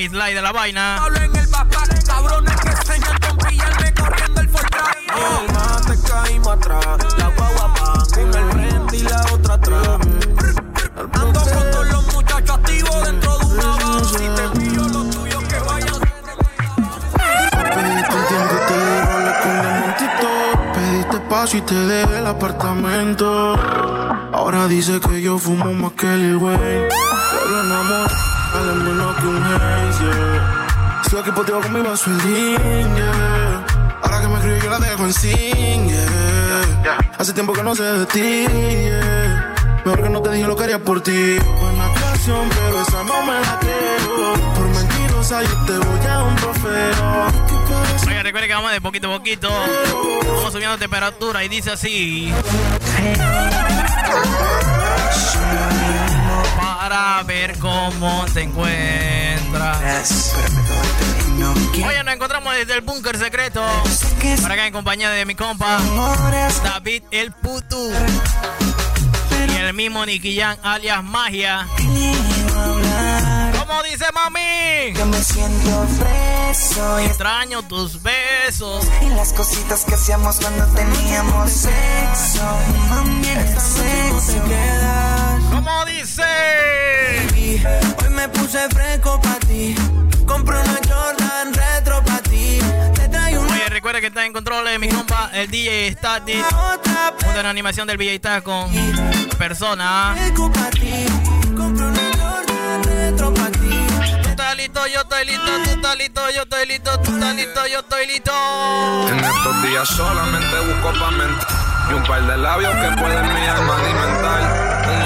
midlight de la vaina. Hablo en el backpack, cabrones que enseñan con pillarme corriendo el caímos atrás, la guagua pan, uno al frente y la otra atrás. Ando con todos los muchachos activos dentro de una van. Si te pillo los tuyos que vayan. Pediste espacio y te dejé el apartamento. Ahora dice que yo fumo más que el aquí contigo con mi vaso yeah. Ahora que me escribe yo la dejo en sin, yeah. Hace tiempo que no sé de ti, yeah. Mejor que no te dije lo que haría por ti. Buena canción, pero esa no me la quiero. Por mentirosa yo te voy a un trofeo. Oiga, recuerde que vamos de poquito a poquito. Vamos subiendo temperatura y dice así. Para ver cómo te encuentras. Oye, nos encontramos desde el búnker secreto. Para acá en compañía de mi compa David el Putu. Y el mismo Nicky Jan alias Magia. ¿Cómo dice mami? Yo me siento preso Extraño tus besos. y las cositas que hacíamos cuando teníamos sexo. Mami, el sexo. ¿Cómo dice? Hoy me puse fresco pa' ti. Compré una Jordan retro pa' ti. Una Oye, recuerda que está en control de mi compa, el DJ Static. otra Junto a la animación del VJ está con persona. una listo, yo estoy listo, tú estás listo, yo estoy listo, tú estás listo, yo estoy listo. En estos días solamente busco pa' mentir Y un par de labios que pueden mi alma alimentar Un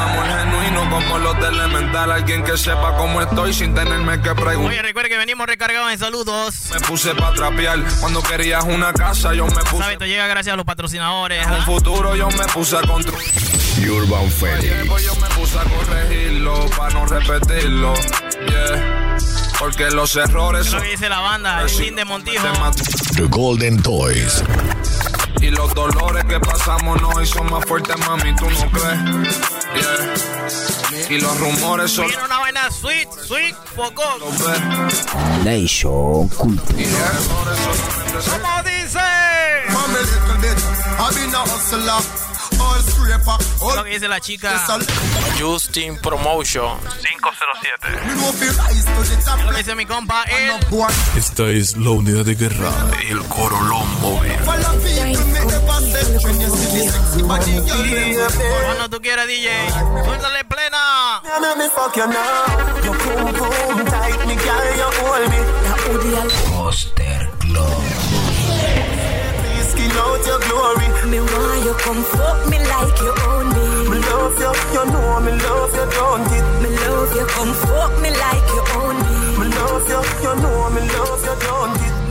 de Elemental Alguien que sepa cómo estoy sin tenerme que preguntar Oye, recuerda que venimos recargados en saludos. Me puse pa' trapear Cuando querías una casa yo me puse Sabes, esto llega gracias a los patrocinadores. Un ¿ah? futuro yo me puse a construir Urban Phoenix. Pues yo me puse a corregirlo Pa' no repetirlo Yeah Porque los errores Es lo que dice la banda, el de Montijo. Te. The Golden Toys. Y los dolores que pasamos no son más fuertes, mami, ¿tú no crees? Yeah. Y los rumores son Viene una vaina sweet, sweet, poco. Nation se ¿Cómo dice? Lo que dice la chica. Justin Promotion 507. me know fi rise to the top. Lo que dice mi compa, él. Esta es la unidad de guerra, el Corolón móvil. Cuando tú quieras, DJ. Suéltale plena. Me make out your glory. Me want you come fuck me like you own me. Me love you, you know me love you, don't it? Me love you come fuck me like you own me.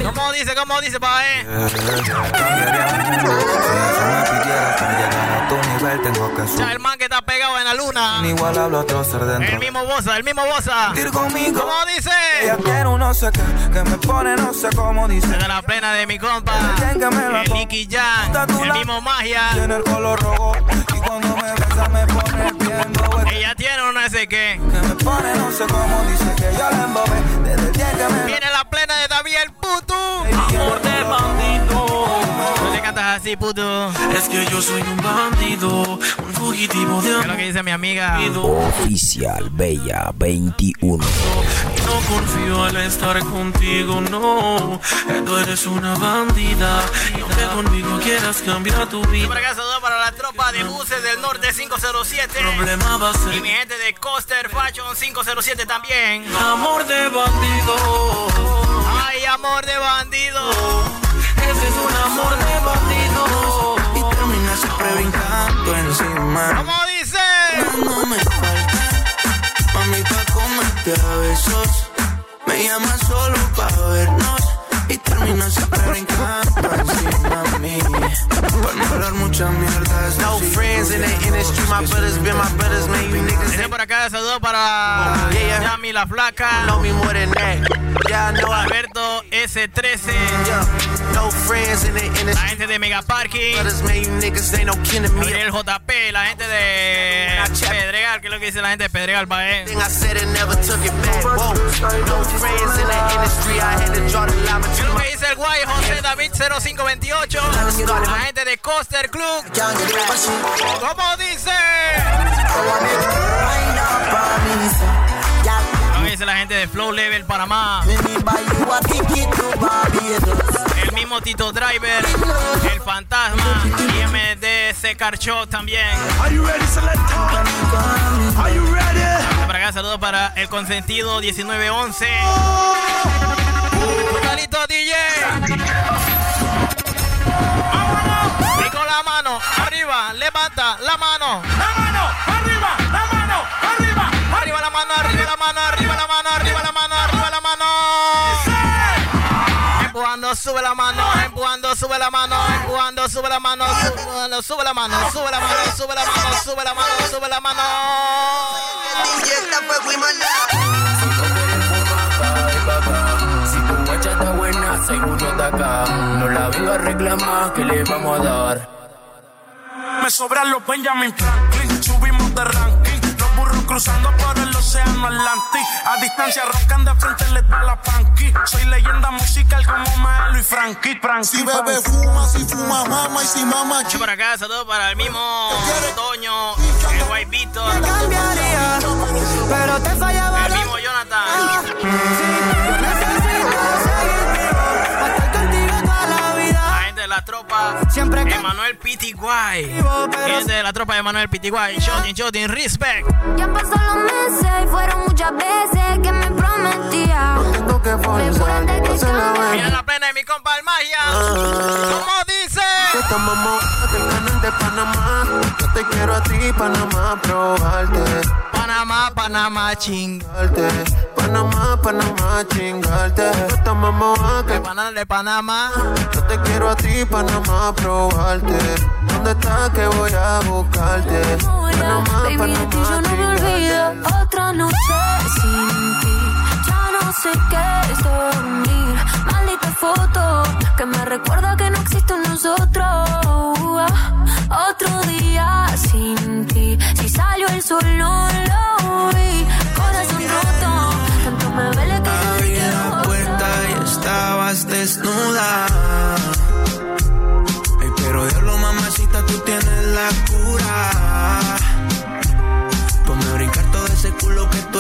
¿Cómo dice? ¿Cómo dice, pa' eh? Ya el man que está pegado en la luna. Igual hablo otro ser El dentro. mismo bosa, el mismo bosa. Conmigo. ¿Cómo dice? Ella quiere un no sé qué, que me pone no sé cómo dice. De la plena de mi compa. El Nicky Jan. El mismo magia. Tiene el color rojo y cuando me besa me pone Ella tiene un no sé qué. Que me pone no sé cómo dice que yo la embobé desde el día que me Viene la plena de David el puto. Amor de bandido. No así, puto. Es que yo soy un bandido, un fugitivo de ¿Qué es amor. lo que dice mi amiga? Oficial Bella 21. No confío al estar contigo, no. Tú eres una bandida. Y aunque conmigo quieras cambiar tu vida, Por acá saludo para la tropa de buses del norte 507. problema va a Y mi ser gente de Coaster Fashion 507 también. amor de bandido. Ay, amor de bandido. Ese es un amor de bandido. y termina siempre brincando encima. ¿Cómo dice? No me falta, mami, pa' comerte a besos. Me llamas solo pa' vernos y te termina siempre brincando encima mí. Por no hablar mucha mierda. No friends in the industry, my brothers been my brothers, man. You niggas. Por acá, saludo para yeah, yeah. Yami la Flaca. Know me more than that. Yeah, I know Alberto S13. Yeah. No friends in the industry. La gente de Mega Parking. Brothers, man, you niggas ain't no kin to me. Gabriel JP, la gente de Pedregal, que es lo que dice la gente de Pedregal, pa' eh. I said it never took it back. Whoa. No friends in the industry, I had to draw the line ¿Qué es lo que dice el guay José David 0528? La gente de Coaster Club. ¿Cómo dice? ¿Cómo dice la gente de Flow Level Panamá? El mismo Tito Driver, el Fantasma y MDC Carchó también. Para acá, saludos para el consentido 1911. Carito DJ. Y con la mano arriba, levanta la mano. La mano, mano, arriba la mano, arriba la mano, arriba la mano, arriba la mano. Empujando, sube la mano, empujando, sube la mano, empujando, sube la mano, sube, sube la mano, sube la mano, sube la mano, sube la mano, sube la mano. Y esta fue Wimana. está buena, seguro de acá. No la venga a reclamar, que le vamos a dar? Me sobran los Benjamin Franklin, subimos de ranking. Cruzando por el océano Atlántico. A distancia roncan de frente, le da la panqui. Soy leyenda musical como Maelo y Frankie. Frankie si bebe fuma, si fuma mama y si mama chica. por acá, saludos para el mismo Toño, el Guaybito. cambiaría, pero te fallaba. El mismo Jonathan. La tropa Siempre Emanuel Pitiguay. Gente de la tropa de Emanuel Pitiguay. Shotin, shotin, respect. Ya pasaron los meses y fueron muchas veces que me prometía. No tengo que forzar, la ve. Mira la plena de mi compa el magia. ¿Cómo dice? Esta mamá, de Panamá. Yo te quiero a ti, Panamá, probarte. Panamá, Panamá, chingarte. Panamá, Panamá, chingarte. Esta mamá, que el canal de Panamá. Yo te quiero a ti, Panamá, probarte. ¿Dónde estás que voy a buscarte? Panamá, Baby, Panamá, ti yo no me olvido. Otra noche sin ti. Ya no sé qué es dormir. Maldita foto que me recuerda que no existe nosotros. Otro día sin ti. Si salió el sol, no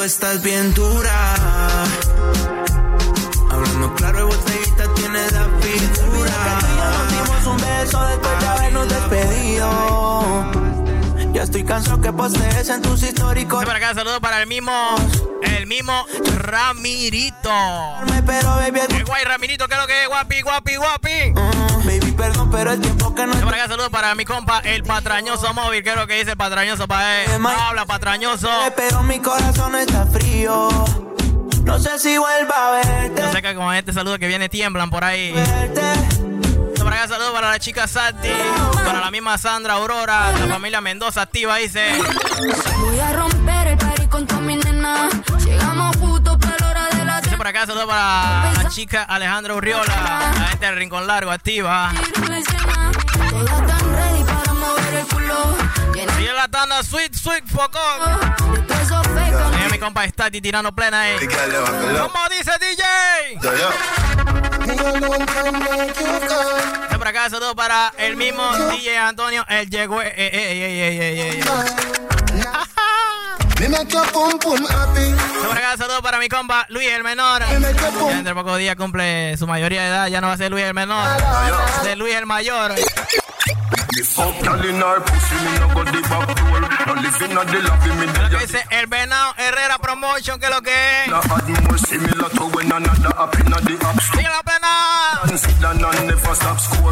tú estás bien dura. Hablando claro, el botellita tiene la pintura. nos dimos un beso después de habernos despedido. Ya estoy cansado que postees en tus históricos. Para acá, saludo para el mismo, el mismo Ramirito. Pero baby, el guay Ramirito, que es lo que es, guapi, guapi, guapi. Uh, baby, pero el tiempo que no. Para acá, saludo para mi compa, el patrañoso móvil, que es lo que dice el patrañoso para él. No habla patrañoso. Pero mi corazón está frío. No sé si vuelva a verte. Yo sé que con este saludo que viene tiemblan por ahí. Verte. Para acá, saludo para la chica Santi, para la misma Sandra Aurora, la familia Mendoza activa, dice. Voy a romper por acá, saludo para la chica Alejandra Urriola, la gente del Rincón Largo activa. Y en la tanda Sweet Sweet Focón. Mira mi compa Stati tirando plena ahí. ¿Cómo dice DJ? Por acá, saludo para el mismo DJ Antonio, el llegó. Eh, eh, eh, eh, Por acá, saludo para mi compa Luis el Menor. Ya entre pocos días cumple su mayoría de edad. Ya no va a ser Luis el Menor, de Luis el Mayor. Lo que dice el Venado Herrera Promotion, que es lo que es. Sigue la pena.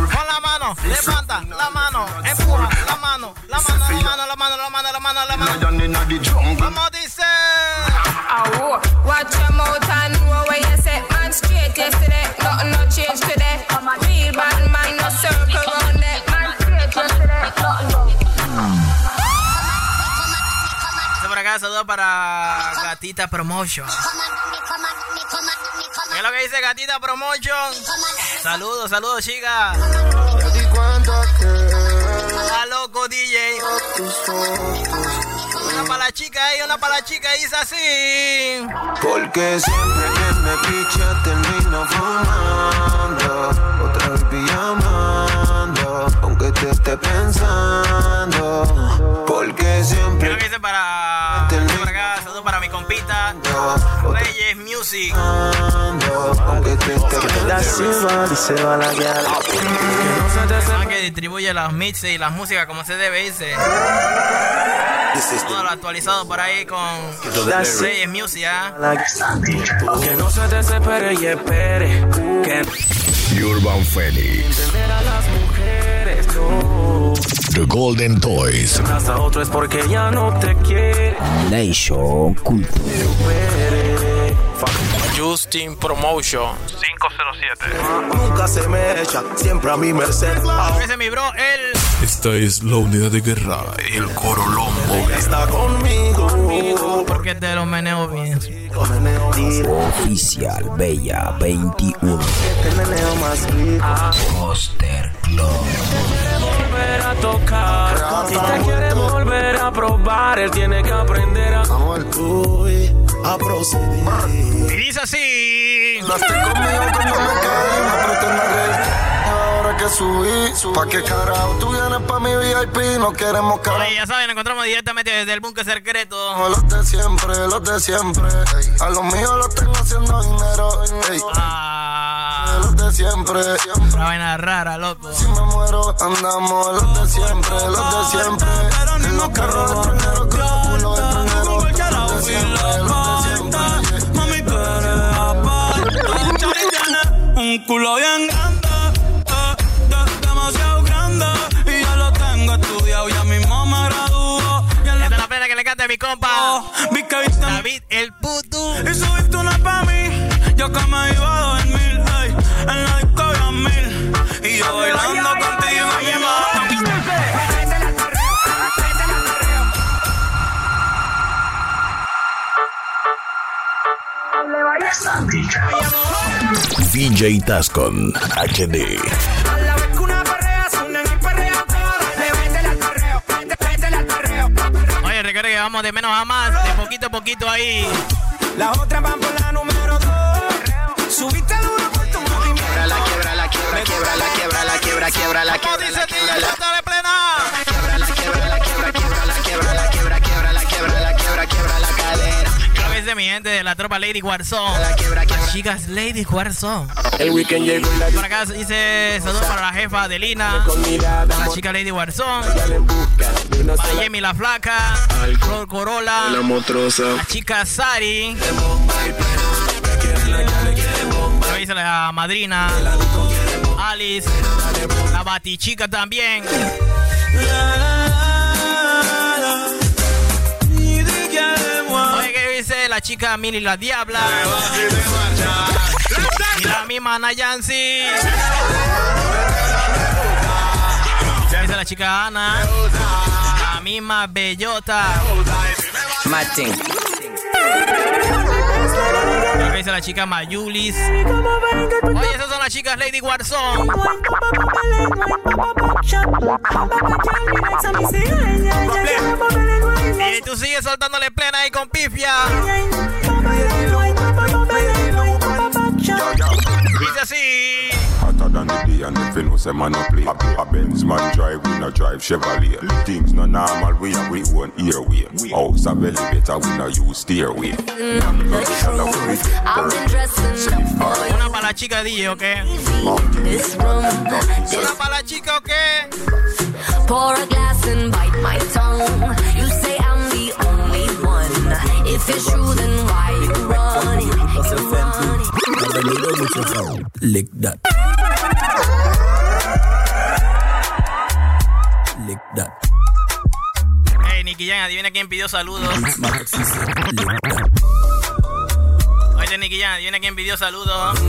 Con la mano, levanta la mano, empuja la mano, la mano, la mano, la mano, la mano, la mano, la mano. Vamos, dice. Watch your mouth and know where you set man straight yesterday. Nothing no change today. Acá, saludos para Gatita Promotion. ¿Qué es lo que dice Gatita Promotion? Saludos, saludos, chicas. Está loco, DJ. Una para la chica y una para la chica, dice así. Porque siempre que me picha termino fumando. Otra vez pijamando. Aunque te esté pensando. Porque siempre. ¿Qué es lo que dice para, Saludos para mi compita. Reyes Music. Aunque te esté pensando. Ah, que distribuye los mixes y las músicas como se debe, dice. Todo lo actualizado por ahí con Reyes Music, ¿ah? Que no se desespere y espere. Que Urban Phoenix. entender a las mujeres, no. The Golden Toys. Hasta otro es porque ya no te quiere. Nation Culture. Justin Promotion 507. Nunca se me echa, siempre a mi merced. Ese es mi bro, él. Esta es la unidad de guerra, el Coro Lombo. Está conmigo. Porque te lo meneo bien. Oficial Bella 21. Poster Club. volver a tocar. Si te quiere volver a probar, él tiene que aprender a. Voy a proceder. Y dice así. Hablaste conmigo cuando me caí, me pretende reír. Ahora que subí, pa' qué carajo tú vienes pa' mi VIP, no queremos carajo. Oye, ya saben, nos encontramos directamente desde el búnker secreto. Los de siempre, los de siempre. ey. A los míos los tengo haciendo dinero. ey. Ah, de siempre, siempre. una vaina rara, loco. Si me muero, andamos los de siempre, los de siempre. En los carros de extranjeros, con los culos de extranjeros. Los de siempre, los de siempre. Mami, tú eres aparte. Un culo bien grande, eh, de- demasiado grande. Y ya lo tengo estudiado, ya mismo me gradúo. Esta es la plena que le canta a mi compa. vi que viste David el puto. Y subiste una pa' mí, yo que me iba a métele al perreo. Oye, recuerda que vamos de menos a más, de poquito a poquito ahí. Las otras van por la número dos. Subiste duro por tu movimiento. La quiebra, la quiebra, quiebra, la quiebra, la quiebra, quiebra, la ¿Cómo quiebra, la la Mi gente de la tropa Lady Warzone. La quiebra, quiebra. Chicas, Lady Warzone. El weekend llegó la Por acá dice saludos para la jefa Adelina, la chica Lady Warzone, para Yemi la flaca, Flor Corolla, motrosa. la chica Sari, lo dice la madrina, Alice, la batichica también. La chica Mili la Diabla? Y la misma Nayansi. ¿Qué dice la chica Ana? La misma Bellota. Martín. ¿Qué dice la chica Mayulis? Oye, esas son las chicas Lady Warzone. Y tú sigues soltándole plena ahí con pifia. Dice así. Hotter than the day and if you know say man no play A, a Benz man drive, we no drive Chevrolet Things no normal, we have we own airway House a elevator, we no use stairway mm-hmm. I've been dressing up for you. Una para la chica DJ, ¿ok? this room. Una para la chica, okay? Pour a glass and bite my tongue. You say I'm the only one. If it's true, then why you running? You running. Lick that. Lick that. Hey, Nicky Jan, adivina quién pidió saludos. Oye, Nicky Jan, adivina quién pidió saludos.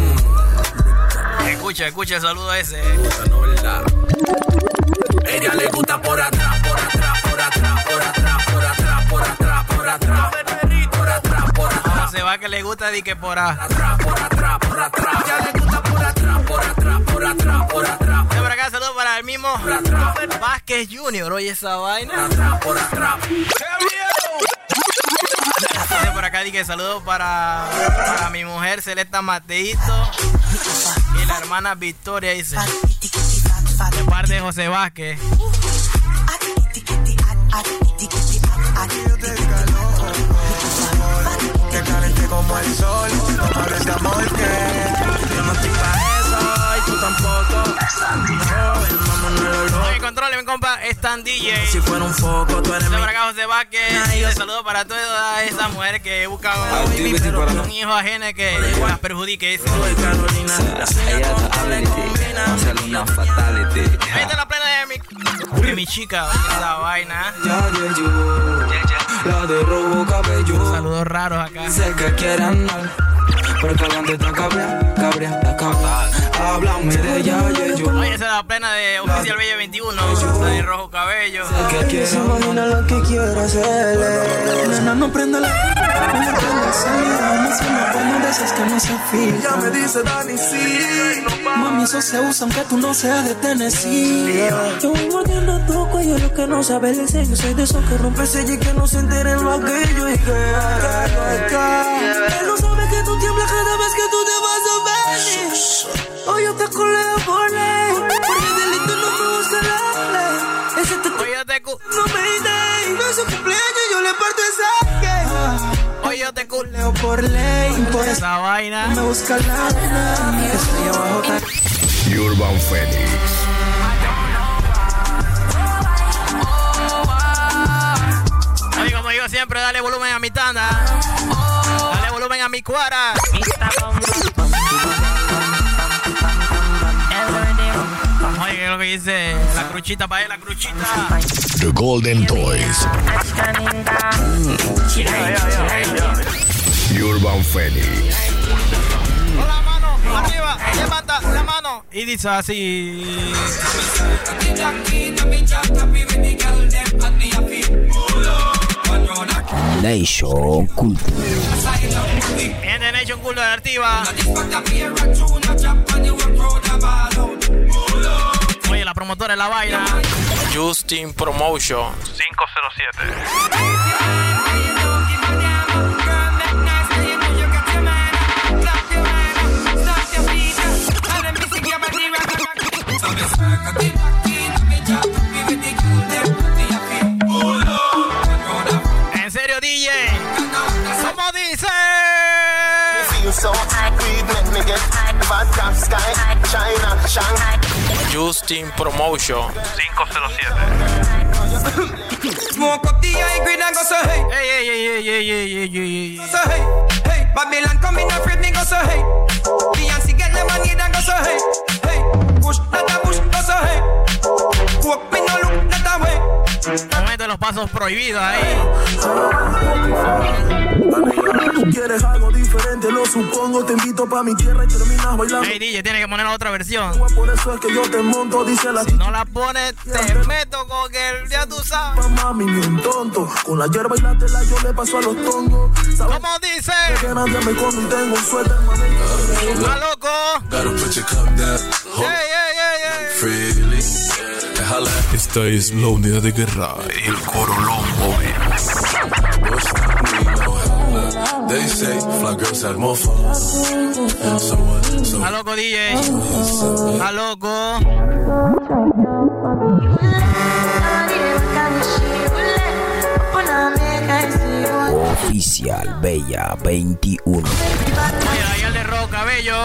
Escucha, escucha el saludo ese. Ella le gusta por atrás, por atrás, por atrás, por atrás, por atrás, por atrás, por atrás. Que le gusta de que por atrás, por atrás, por atrás. Ya le gusta por atrás, por atrás, por atrás, por atrás. Por acá, saludos para el mismo Vázquez Jr. Oye, esa vaina. Por atrás, por atrás. Por acá dije saludos para, para mi mujer Celesta Mateito y la hermana Victoria dice de parte de José Vázquez. Como el sol, no hables de amor que yo no estoy pa' Oye, controle, mi compa, Stan DJ. Si fuera un foco, tú eres mi... Acá José Vázquez saludo para todas esas mujeres que buscan un hijo ajeno que las perjudique. Ese. Ella de una fatality. Ahí está la plena de mi, de mi chica, esa vaina. La de rojo cabello. Saludos raros acá. Que pero caliente está cabrea, cabrea, la cabrea. Háblame de ella, yeah, yo. Oye, esa es la plena de Oficial Bella 21, la de rojo cabello. Que Se imagina lo que quiero hacerle. Nena, no prenda la. No prenda salida. No se me pongo de esas que no se filtran. Ya me dice Dani, sí. Mami, eso se usa aunque tú no seas de Tennessee. Yo voy mordiendo tu cuello, lo que no sabe el sello. Soy de esos que rompe sello y que no se entere lo aquello. Y que, no sabe que Hoy yo te coleo por ley. Porque delito no me busca la ley. Ese te Oye, yo te no me iré. No es su cumpleaños, yo le parto esa que. Oye, yo te cu... Leo por ley, por Esa vaina. me busca la ley. Estoy abajo, Urban Phoenix. Oye, como digo siempre, dale volumen a mi tanda. Dale volumen a mi cuara. Lo que dice? La cruchita para él, la cruchita. The Golden Toys. Urban Phoenix. Con la mano arriba, levanta la mano. Y dice así. Nation Culture. En The Nation Cool de Activa la promotora de la vaina. Justin Promotion 507. En serio, DJ. ¿Cómo dice? So I breathe, nigga. Bad cop sky, China, Shanghai. So hey, hey. Babylon coming afraid me go so hey. Beyonce get and go so hey. Hey, push not a push go so hey. Coke me no look not a way. Momento de los pasos prohibidos ahí. Quieres algo diferente, lo supongo. Te invito pa' mi tierra y terminas bailando. Hey, DJ, tiene que poner la otra versión. Por eso es que yo te monto, dice la Si no la pones, te meto con el. Ya tú sabes. mami, ni un tonto. Con la hierba y la tela yo le paso a los tongos. ¿Sabes ¿Cómo dice? que nadie me y tengo un suéter, mami? ¿Está loco? Gotta put your cup esta es la unidad de guerra, el Corolón Móvil. A loco DJ, a loco. Oficial Bella 21. Oye, de Roca, bello.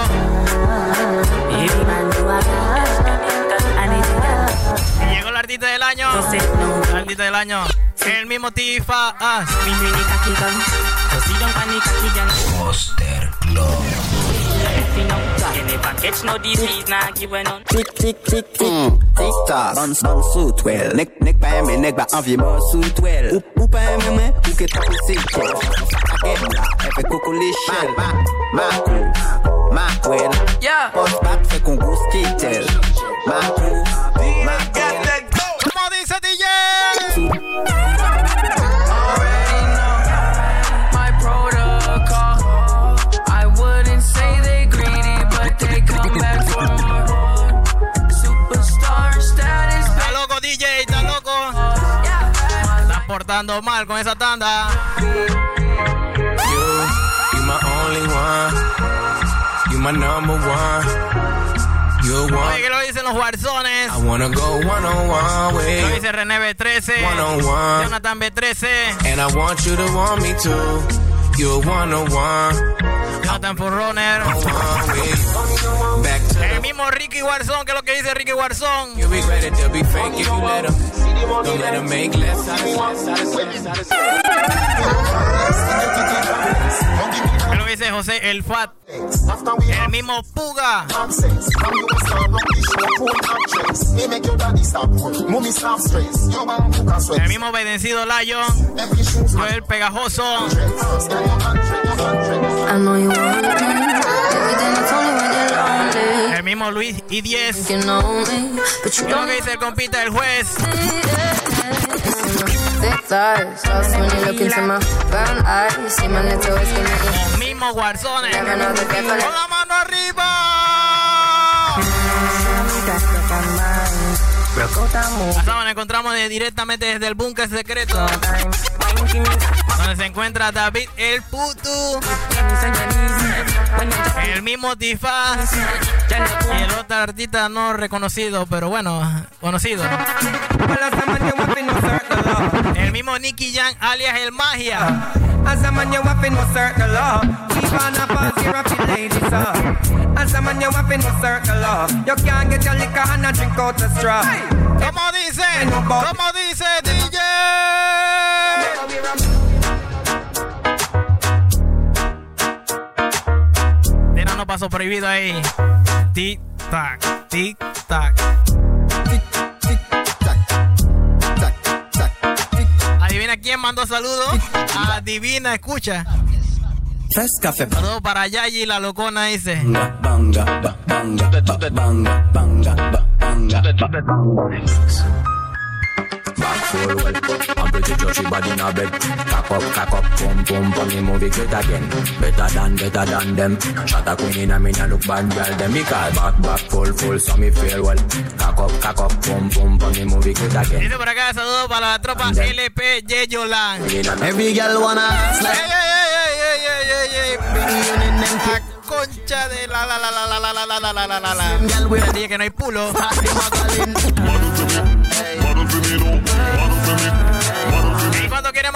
el artista del año. El artista del año. El mismo Tifa. Ah. Monster Club. Yeah. Mal con esa tanda. You, my only one. You my number one. Oye, que lo dicen los guarzones. I wanna go one on one with Lo dice René B13. One on one. Jonathan B13. And I want you to want me too you a one on one. Jonathan Forrunner. El mismo Ricky Warzone, que es lo que dice Ricky Warzone. You'll be ready, they'll be fake if you let them. Don't let them make less dice José el Fat. El mismo Puga. El mismo Vencido Lion. Yo el pegajoso. El mismo Luis y 10. Y lo que dice el compita el juez guarzones. Con la mano arriba. Hasta nos encontramos directamente desde el búnker secreto. Donde se encuentra David el Putu. El mismo Tifaz. Y el otro artista no reconocido, pero bueno, conocido. El mismo Nicky Jan alias el Magia. As a man, you have to assert the law. Keep on up and zero for ladies up. As a man, you to assert the law. You can't get your liquor and a drink out the straw. ¿Cómo dice? ¿Cómo dice DJ? Tiene unos pasos prohibidos ahí. Tic tac, tic tac. Adivina quién mandó saludos. Adivina, escucha. Café. Saludos para Yayi, la locona dice. Back forward, I'm pretty sure she body in a bed. Cock up, cock up, movie great again. Better than, better than them. Shot a queen in a me, look bad girl. Them me call back, back, full, full, so me feel well. Cock up, cock up, movie great again. Dice por acá, saludos para la tropa LP Yeyolan. Every girl wanna ask like- Ey, ey, ey, ey, ey, ey, ey. La concha de la la la la la la la la la la la la la. Te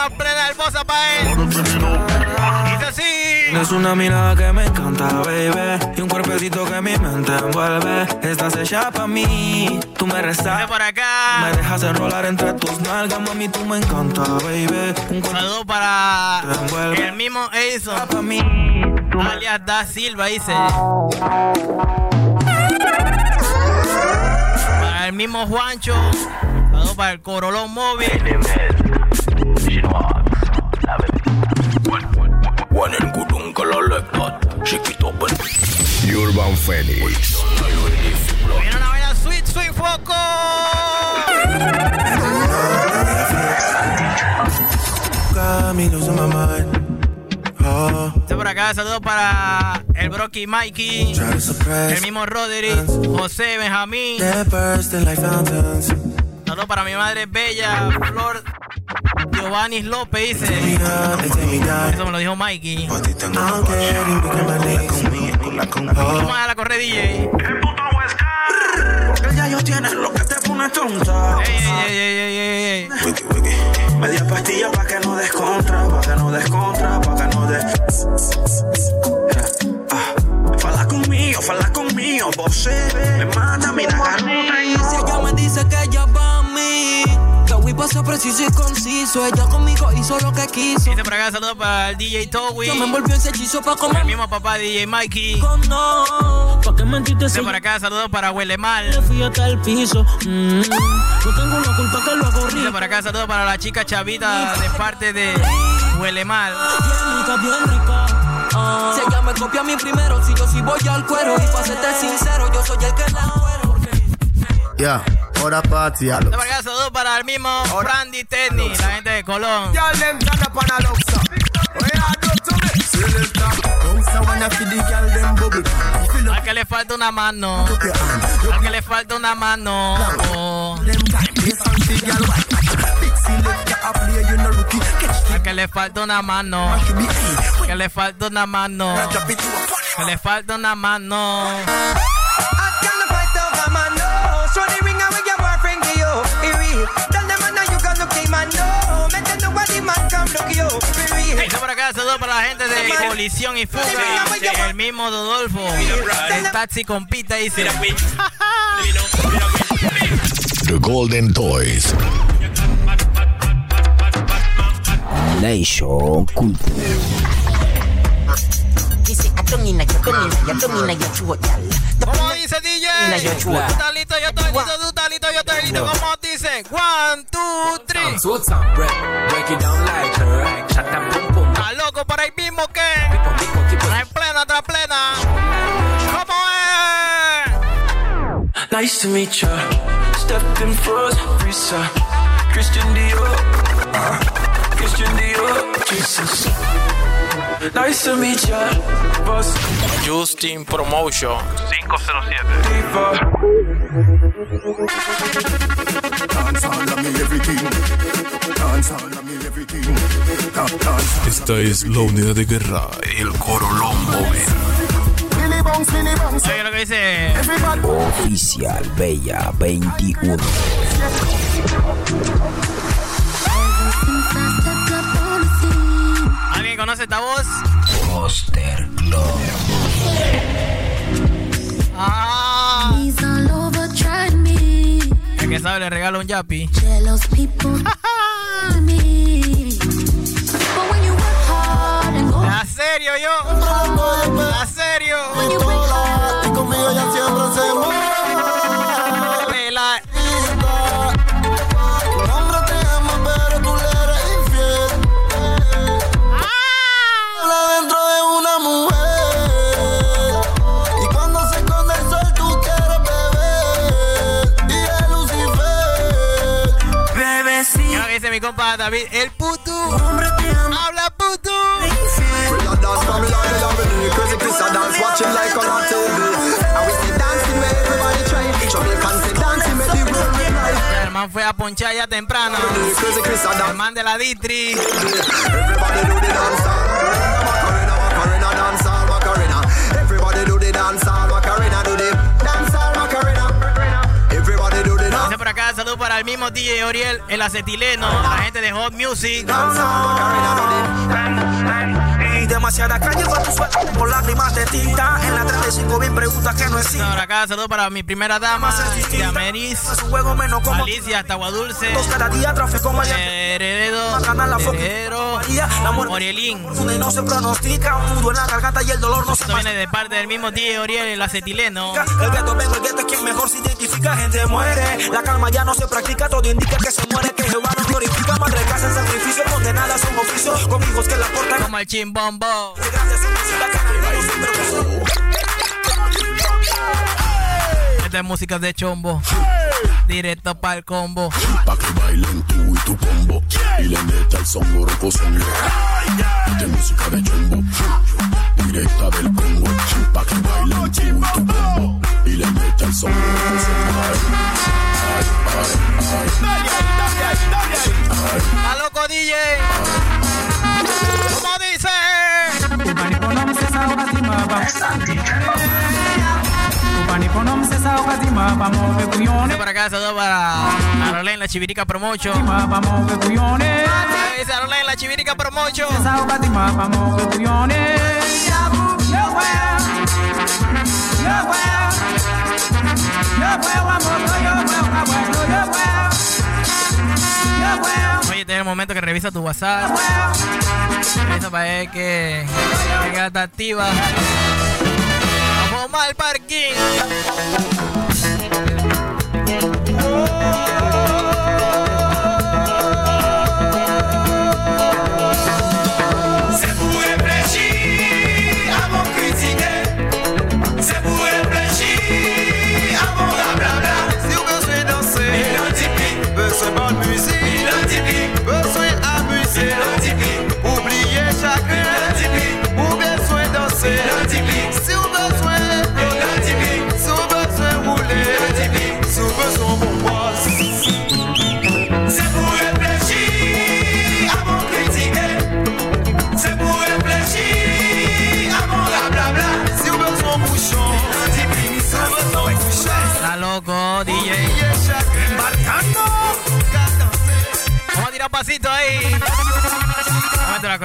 más plena hermosa pa' él? Dice así. Es una mirada que me encanta, baby. Y un cuerpecito que mi mente envuelve. Estás hecha pa' mí. Tú me rezas. por acá. Me dejas enrolar entre tus nalgas, mami. Tú me encanta, baby. Un Saludos para el mismo Edison. Alias Da Silva dice. Para el mismo Juancho. Saludos para el Corolón Móvil. One and good uncle like that. Shake it up and Urban Phoenix. Viene una vaina sweet, sweet foco. Caminos in my mind. Oh, Este por acá, saludos para el Brocky Mikey, el mismo Roderick, José Benjamín. Saludos para mi madre bella, Flor Giovanni López, dice. Eso me lo dijo Mikey. Vamos a la corre DJ. Porque ya ellos tienen lo que te pone tonta. Ey, ey, ey. Media pastilla pa' que no descontra, pa' que no descontra, pa' que no des. Ah, Fala conmigo, fala conmigo, vos me pasa preciso y conciso. Ella conmigo hizo lo que quiso. Dice por acá, saludos para el DJ Towi. Yo me envolvió ese hechizo pa' comer. El mismo papá DJ Mikey. No, pa' que mentiste Dice por acá, saludos para Huele Mal. Le fui hasta el piso. Mm, no tengo la culpa que lo hago Dice por acá, saludos para la chica Chavita de parte de Huele Mal. Bien rica, bien rica. Ah. Si ella me copia a mí primero, si yo sí voy al cuero. Y pa' serte sincero, yo soy el que la cuero. Yeah, por acá, saludos para el mismo Brandy Tenny, la gente de Colón. Al que le falta una mano. Al que le falta una mano. Oh. que le falta una mano. Que le falta una mano. Que le falta una mano. Eso por acá, saludos para la gente de Colisión y Fuga. El mismo Dodolfo. El taxi compita dice. The Golden Toys. Nation ¿Cómo dice DJ? Tú estás listo, yo estoy listo, tú estás listo, yo estoy listo. ¿Cómo One, two, three. Break it down like a Shut up, pum pum. ¿Está loco por ahí mismo que? Tras plena, tras plena. ¿Cómo es? Nice to meet ya. Stepping froze, Risa. Christian Dior. Uh, Christian Dior. Jesus. Nice to meet ya. Boss. Justin Promotion 507. Esta es la unidad de guerra, el Corolón móvil. Oye, lo que dice. Oficial Bella 21. ¿Alguien conoce esta voz? Poster Club. Ah. Que sabe le regala un yapi. ¿A serio yo? Jamaican say dancing, make the world realize. El man fue a ponchar ya temprano. El dance. man de la Ditri. Everybody do the dance Para el mismo DJ Oriel, el acetileno, la gente de Hot Music. Demasiada calle para tu suerte con lágrimas de tinta. En la 35 bien preguntas que no existen. Por acá, salud para mi primera dama, Yameris, Alicia, hasta todos cada día tráfico María. Heredero, Heredero, Orielín. no se pronostica. Un nudo en la garganta y el dolor no se viene de parte del mismo DJ Oriel, el acetileno. El gueto vengo, el gueto es quien mejor se identifica, gente muere. La calma ya no se practica, todo indica que se muere, que Jehová glorifica. Madre casa en sacrificio, condenadas con hijos que la portan. Como el chimbombo. Esta es música de chombo. Directo para el combo. Pa' que bailen tú y tu combo. Y le meta el son son De música de chombo. Directa del Congo. Pa' que bailen tú y tu combo. Y le meta el son son ¡Está loco, DJ! ¿Cómo dice? Dice por acá, saludos para la Chivirica. Dice Arolén, la Chivirica Promotion. Oye, este es el momento que revisa tu WhatsApp. Revisa para ver que, que está activa. Vamos al parking.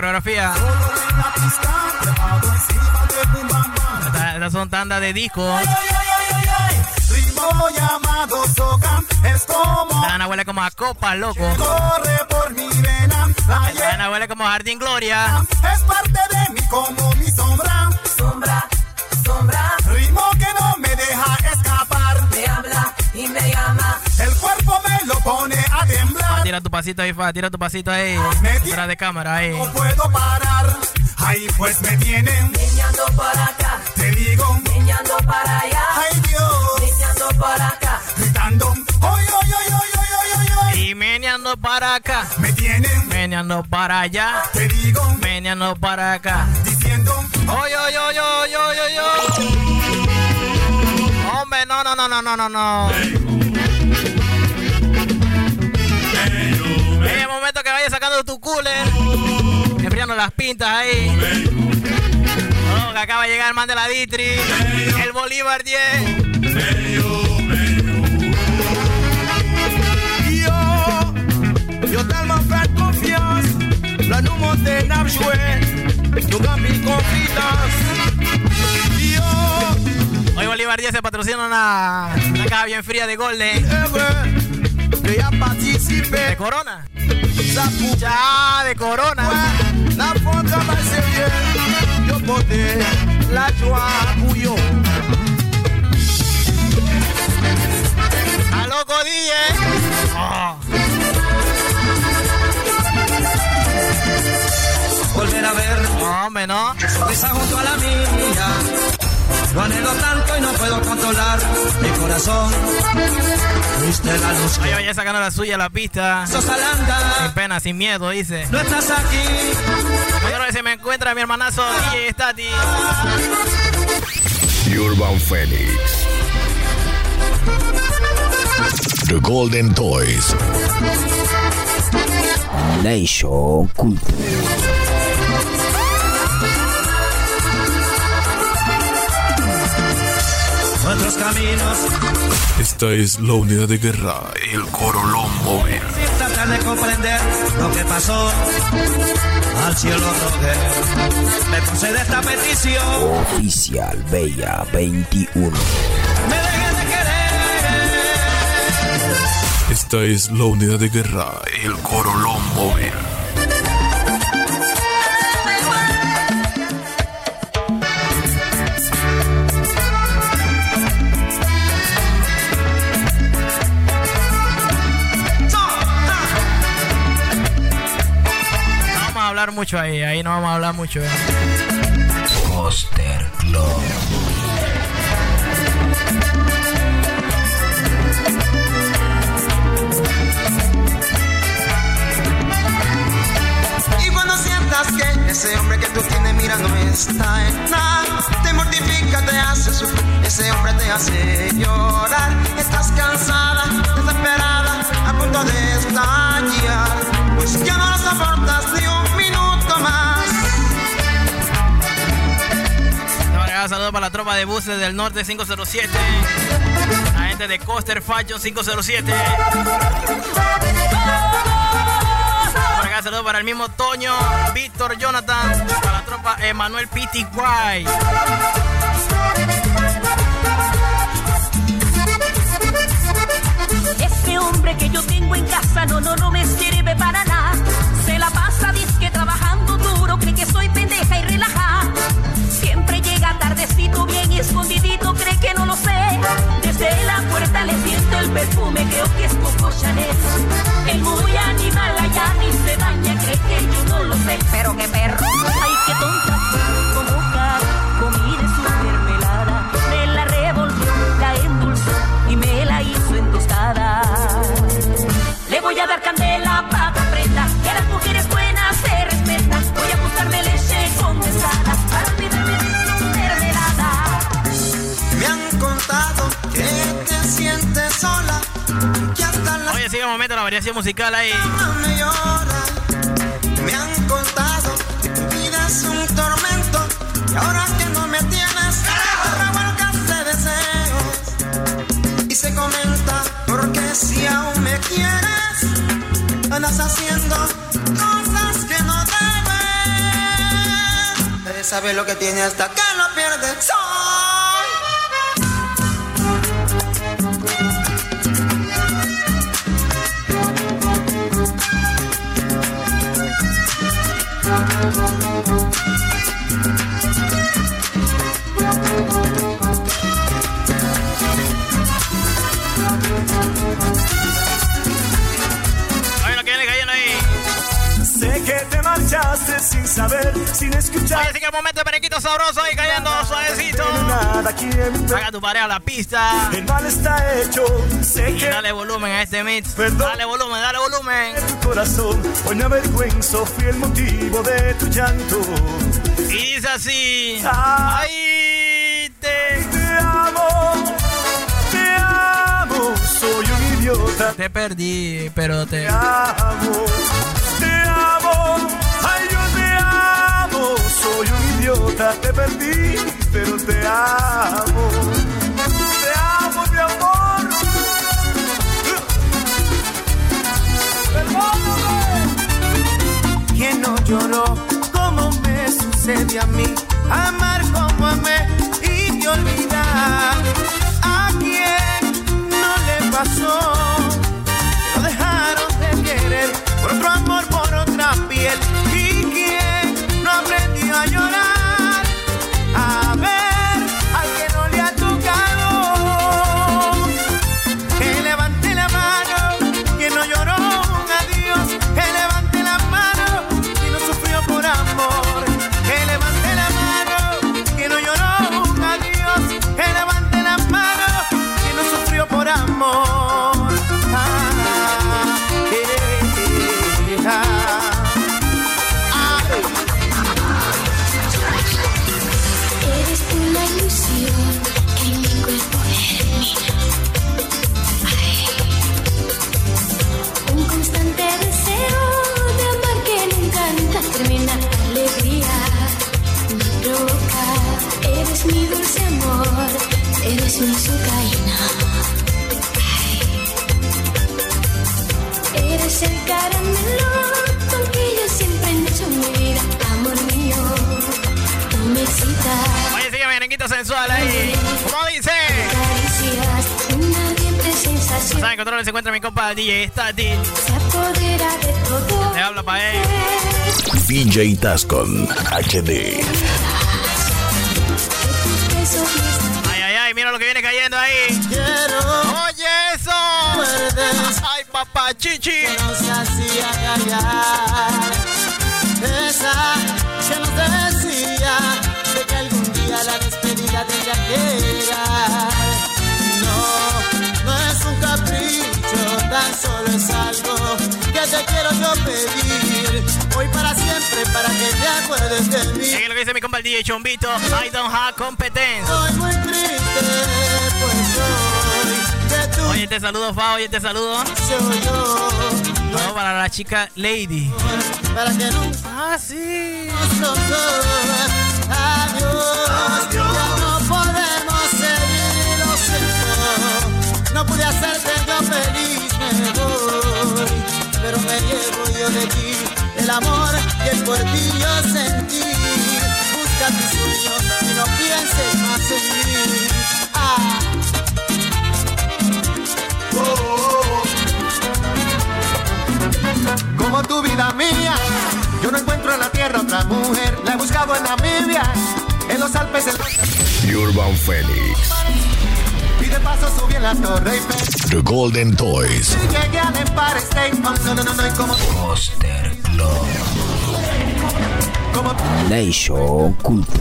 Coreografía. Estas son tandas de disco. Ritmo llamado es como. Ana huele como a copa, loco. Corre por mi vena. La Ana huele como Jardín Gloria. Es parte de mí como mi sombra. Sombra, sombra. Ritmo que no me deja escapar. Me habla y me llama. El cuerpo me lo pone a temblar. Tira tu pasito ahí, fa, tira tu pasito ahí. Fuera de cámara ahí. No puedo parar. Ahí pues me tienen. Meñando para acá. Te digo. Meñando para allá. Ay Dios. Meñando para acá. Gritando. Oy, oy, oy, oy, oy, oy, oy. Y meneando para acá. Me tienen. Meneando para allá. Te digo. Meneando para acá. Diciendo. Oy, oy, oy, oy, oy, oy, oy. Hombre, no, no, no, no, no, no, no. Momento que vayas sacando tu cooler, enfriando las pintas ahí. Oh, que acaba de llegar el man de la Ditri, el Bolívar 10. Yo, yo tellement faire confiance. La nous monter n'a joué. Nous confiance. Yo, Hoy Bolívar 10 se patrocina una, una caja bien fría de Golden. Heureux de y a participé. De Corona. Ya, de Corona. la fois travail sérieux. Yo porté la joie pour yo. A loco 10. Oh. Volver a ver Hombre, no. sonrisa junto a la mía. Lo anhelo tanto y no puedo controlar mi corazón. Fuiste la luz Oye, vaya sacando la suya a la pista. sos alanda. Sin pena, sin miedo, dice. No estás aquí. Que se me encuentra mi hermanazo DJ Stati. Urban Phoenix. The Golden Toys. Nation Culture. Caminos Esta es la unidad de guerra, el Corolón móvil. sin tratar de comprender lo que pasó. Al cielo rogué. Me concede esta petición. Oficial Bella 21. Me deje de querer. Esta es la unidad de guerra, el Corolón móvil. Mucho ahí, ahí no vamos a hablar mucho. eh. Poster Club. Y cuando sientas que ese hombre que tú tienes mira no está en nada, te mortifica, te hace sufrir, ese hombre te hace llorar. Estás cansada, desesperada, a punto de estallar, pues ya no lo soportas ni un más. Un saludo para la tropa de buses del norte 507. La gente de Coaster Fashion 507. Por acá saludo para el mismo Toño, Víctor Jonathan, para la tropa Emanuel Pity Guay. Ese hombre que yo tengo en casa no, no, no me sirve para nada. Qué perro, ay qué tonta, como cara, mire su mermelada. Me la revolvió, la endulzó y me la hizo en tostada. Le voy a dar candela para que aprenda que a las mujeres buenas se respetan. Voy a buscarme leche condensada para olvidarme de su mermelada. Me han contado que te sientes sola, que hasta la Oye, sigue un momento la variación musical ahí. Sabe lo que tiene hasta que saber, sin escuchar. Oye, así que el momento de sabroso ahí cayendo suavecito. Haga tu pareja a la pista. El mal está hecho. Sé que dale volumen a este mix. Dale volumen, dale volumen. Tu corazón, hoy me avergüenzo, fui el motivo de tu llanto. Y dice así. Ah. Ahí te... te amo. Te amo. Soy un idiota. Te perdí, pero te... Te amo. Te amo. Soy un idiota. Te perdí, pero te amo. Te amo, mi amor. Perdóname. ¿Quién no lloró como me sucede a mí? Amar como amé y te olvidar. ¿A quién no le pasó? Merenguito sensual ahí. ¿Cómo dice? Sensación. Saben, control se encuentra mi compa DJ todo. Le habla para él. DJ Tascon HD. Ay, ay, ay, mira lo que viene cayendo ahí. Oye, eso. Ay, papá, chichi. que nos hacía callar. Esa que nos decía de que algún día la despedida tendría que. No, no es un capricho, tan solo es algo que te quiero yo pedir. Hoy para siempre, para que te acuerdes de mí. Es lo que dice mi compa el DJ Chombito. I don't have competence. Soy muy triste, pues hoy de tu Oye, te saludo, Fa. Oye, te saludo. soy yo. Vamos para la chica Lady. Para que nunca Ah, sí. Adiós, No pude hacerte yo feliz, me voy. Pero me llevo yo de ti el amor que por ti yo sentí. Busca tus sueños y no pienses más en mí. Ah. Oh. Como tu vida mía, yo no encuentro en la tierra otra mujer. La he buscado en Namibia, en los Alpes, en Urban Phoenix. Y de paso subí en la Torre Eiffel. The Golden Toys. Y llegué al Empire State. No, no, no, no, y como, Poster Club. como, Nation Culture.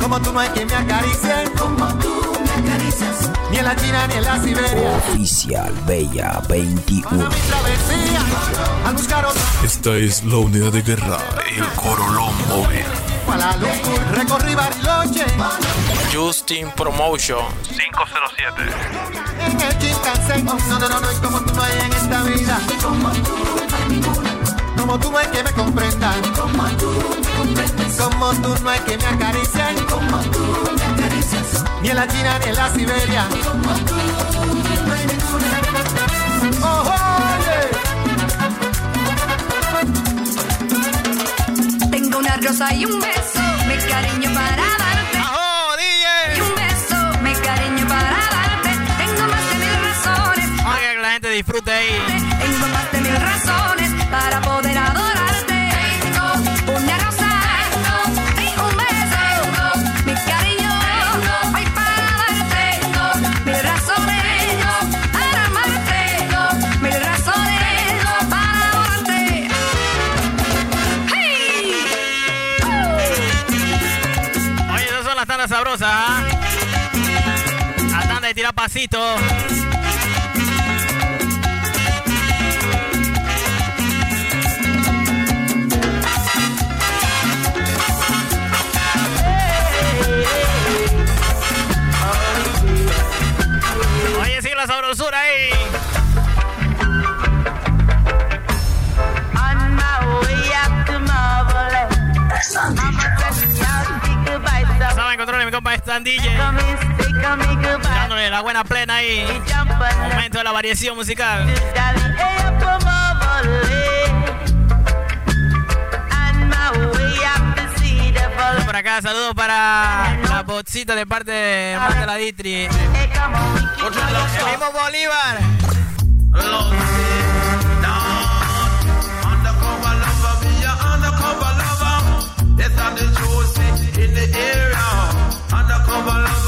como tú no hay quien me acaricie. Como tú me acaricias. Ni en la China ni en la Siberia. Oficial Bella 21. Mi travesía, al buscar otra Esta es la unidad de guerra, el Corolón móvil. A la luz, recorrí Bariloche. Justin Promotion 507. En el Shinkansen, oh, no, no, no, no, como tú no hay en esta vida. Como tú no hay ninguna. Como tú no hay que me comprendan. Como tú. Como tú no hay que me acaricien. Como tú me acaricias. Ni en la China ni en la Siberia. Como tú oye. Tengo una rosa y un beso, mi cariño para darte. ¡Ajo, DJ! Y un beso, mi cariño para darte. Tengo más de mil razones. Oiga, que la gente disfrute ahí. Mama send me out, big goodbye. Saben control mi compa Stan la buena plena ahí. Momento de la variación musical. Por acá, saludos para la botcita de parte de Marta la Ditri. El mismo Bolívar. Undercover lover,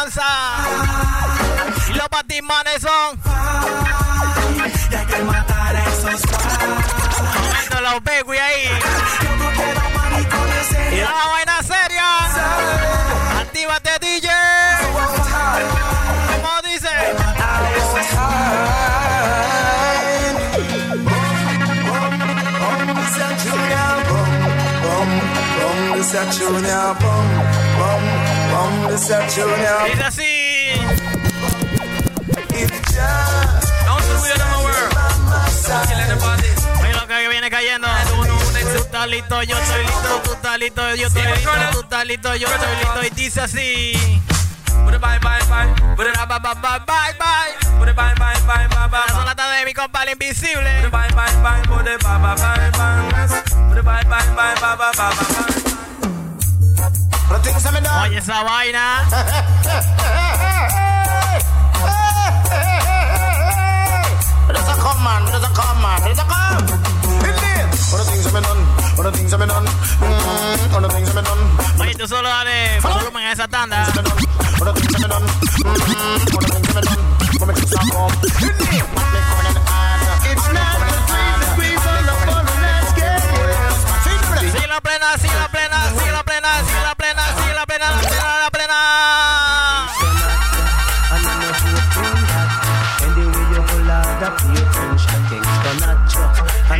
danza. Y los batimanes son. Y hay que matar a esos Momento los baby ahí. Y la vaina seria. Actívate, DJ. ¿Cómo dice? This a junior bum, bum, bum, this a junior Dice así. If just Oye, lo que viene cayendo. Tú estás listo, yo estoy listo. Tú estás listo, yo estoy listo. Tú estás listo, yo estoy listo. Y dice así. Bye bye bye bye. Bye bye bye bye bye. Bye bye bye bye bye bye. Son las tardes de mi compa el invisible. Bye bye bye bye. Bye bye bye bye bye. Bye bye bye bye bye bye bye. Oye, esa vaina. Oye, tú solo dale volumen a esa tanda. La plena, sigue la plena, sigue la plena, sigue la plena, sigue la plena, la plena, la plena.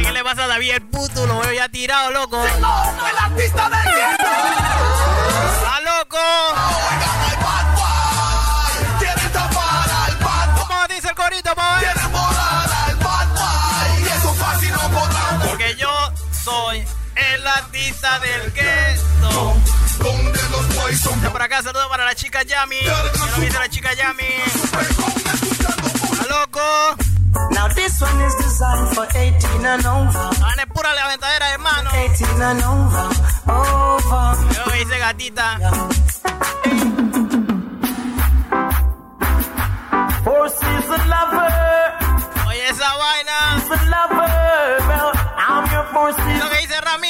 ¿Qué le pasa a David el puto? Lo veo ya tirado, loco. el artista del tiempo! ¡Está loco! ¿Cómo dice el corito, boy? Porque yo soy el artista del gueto. Ya por acá, saludos para la chica Yami. ¿Qué nos dice la chica Yami? ¡Está loco! Now this one is designed for 18 and over. Dale pura la ventadera, hermano. 18 and over. Over. Yo dice gatita. Oye, esa vaina. Season lover. Well, I'm your four season. Lo que dice Ramirito.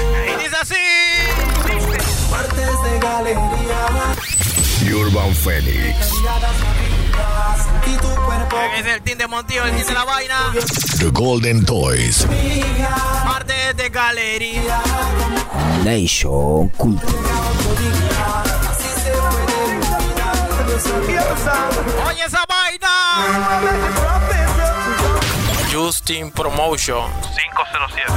Urban Phoenix. Es el team de Montillo, el team de la vaina. The Golden Toys. Martes de galería. Nation Culture. Oye esa vaina. Justin Promotion 507.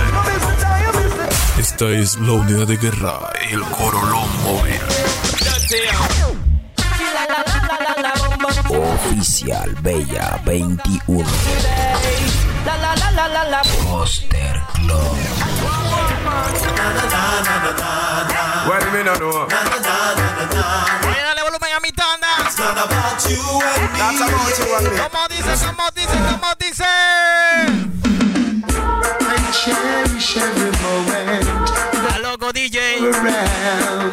Esta es la unidad de guerra, el Corolón móvil. Oficial Bella 21. Poster Club. No dale volumen a mi tanda. That's about you and me. ¿Cómo dice? ¿Cómo dice? ¿Cómo dice? I cherish every moment Está loco DJ. around.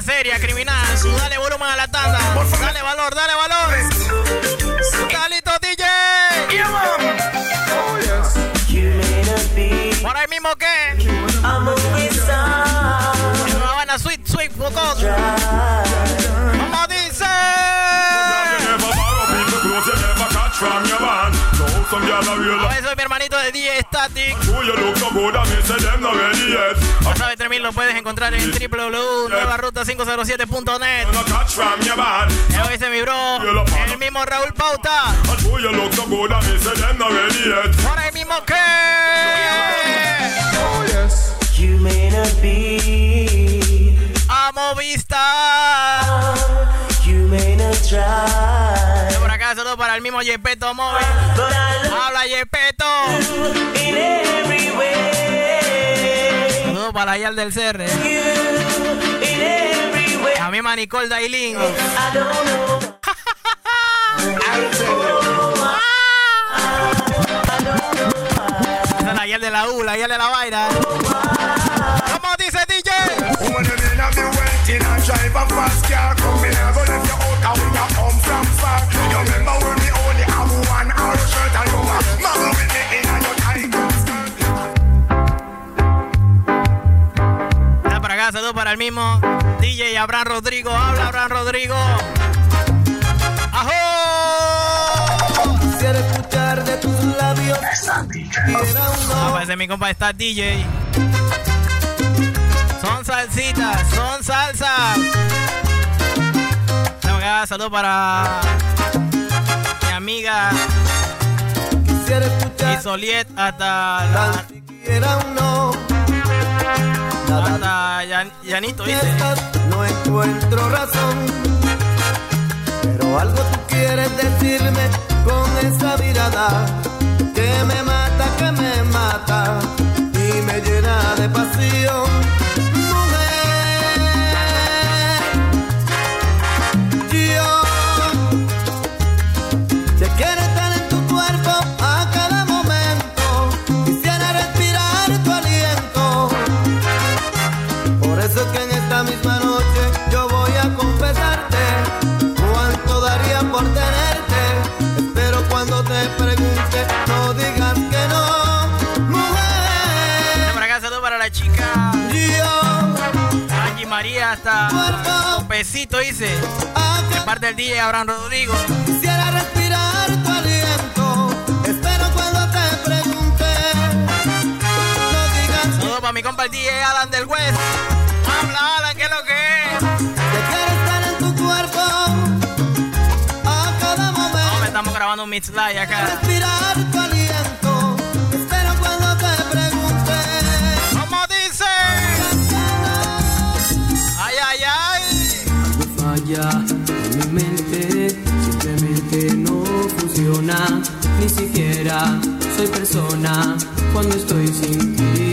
viene a la tanda seria, criminal. Dale volumen a la tanda. Dale valor, dale valor. Dalito DJ. Por ahí mismo que. Una buena sweet, sweet, fotos. A eso es mi hermanito de DJ Static. Ya sabes, Tremil, lo puedes encontrar en www.nuevaruta507.net. Hoy ese mi bro, el mismo Raúl Pauta. Por el mismo que... You may not be. Amo vista. Yo por acá saludo para el mismo Yepeto Móvil. Habla Yepeto. Saludo para allá del CR. A mi manicol Dailin. La yal de la U, la yal de la vaina. ¿Cómo dice DJ? In and drive a fast car Come me never left you out and we come from far You remember when we only have one hour shirt And you mama with me in a your tight para acá, saludos para el mismo DJ Abraham Rodrigo. Habla Abraham Rodrigo. ¡Ajo! Quisiera escuchar de tus labios. Quiera uno. Aparece mi compa está DJ. Son salsitas, son salsas. Está para acá, saludos para mi amiga Quisiera escuchar Isoliet hasta la, quiera uno. hasta Yan- Yanito, dice. No encuentro razón. Pero algo tú quieres decirme con esa mirada que me mata, que me mata y me llena de pasión. Dice. De parte del DJ Abraham Rodrigo. quisiera respirar tu aliento. Espero cuando te pregunte no digas Saludos para mi compa el DJ Alan del West. Habla Alan, ¿qué es lo que es? que quiero estar en tu cuerpo a cada momento. Hombre, estamos grabando un mix live acá. respirar En mi mente, simplemente no funciona, ni siquiera soy persona cuando estoy sin ti.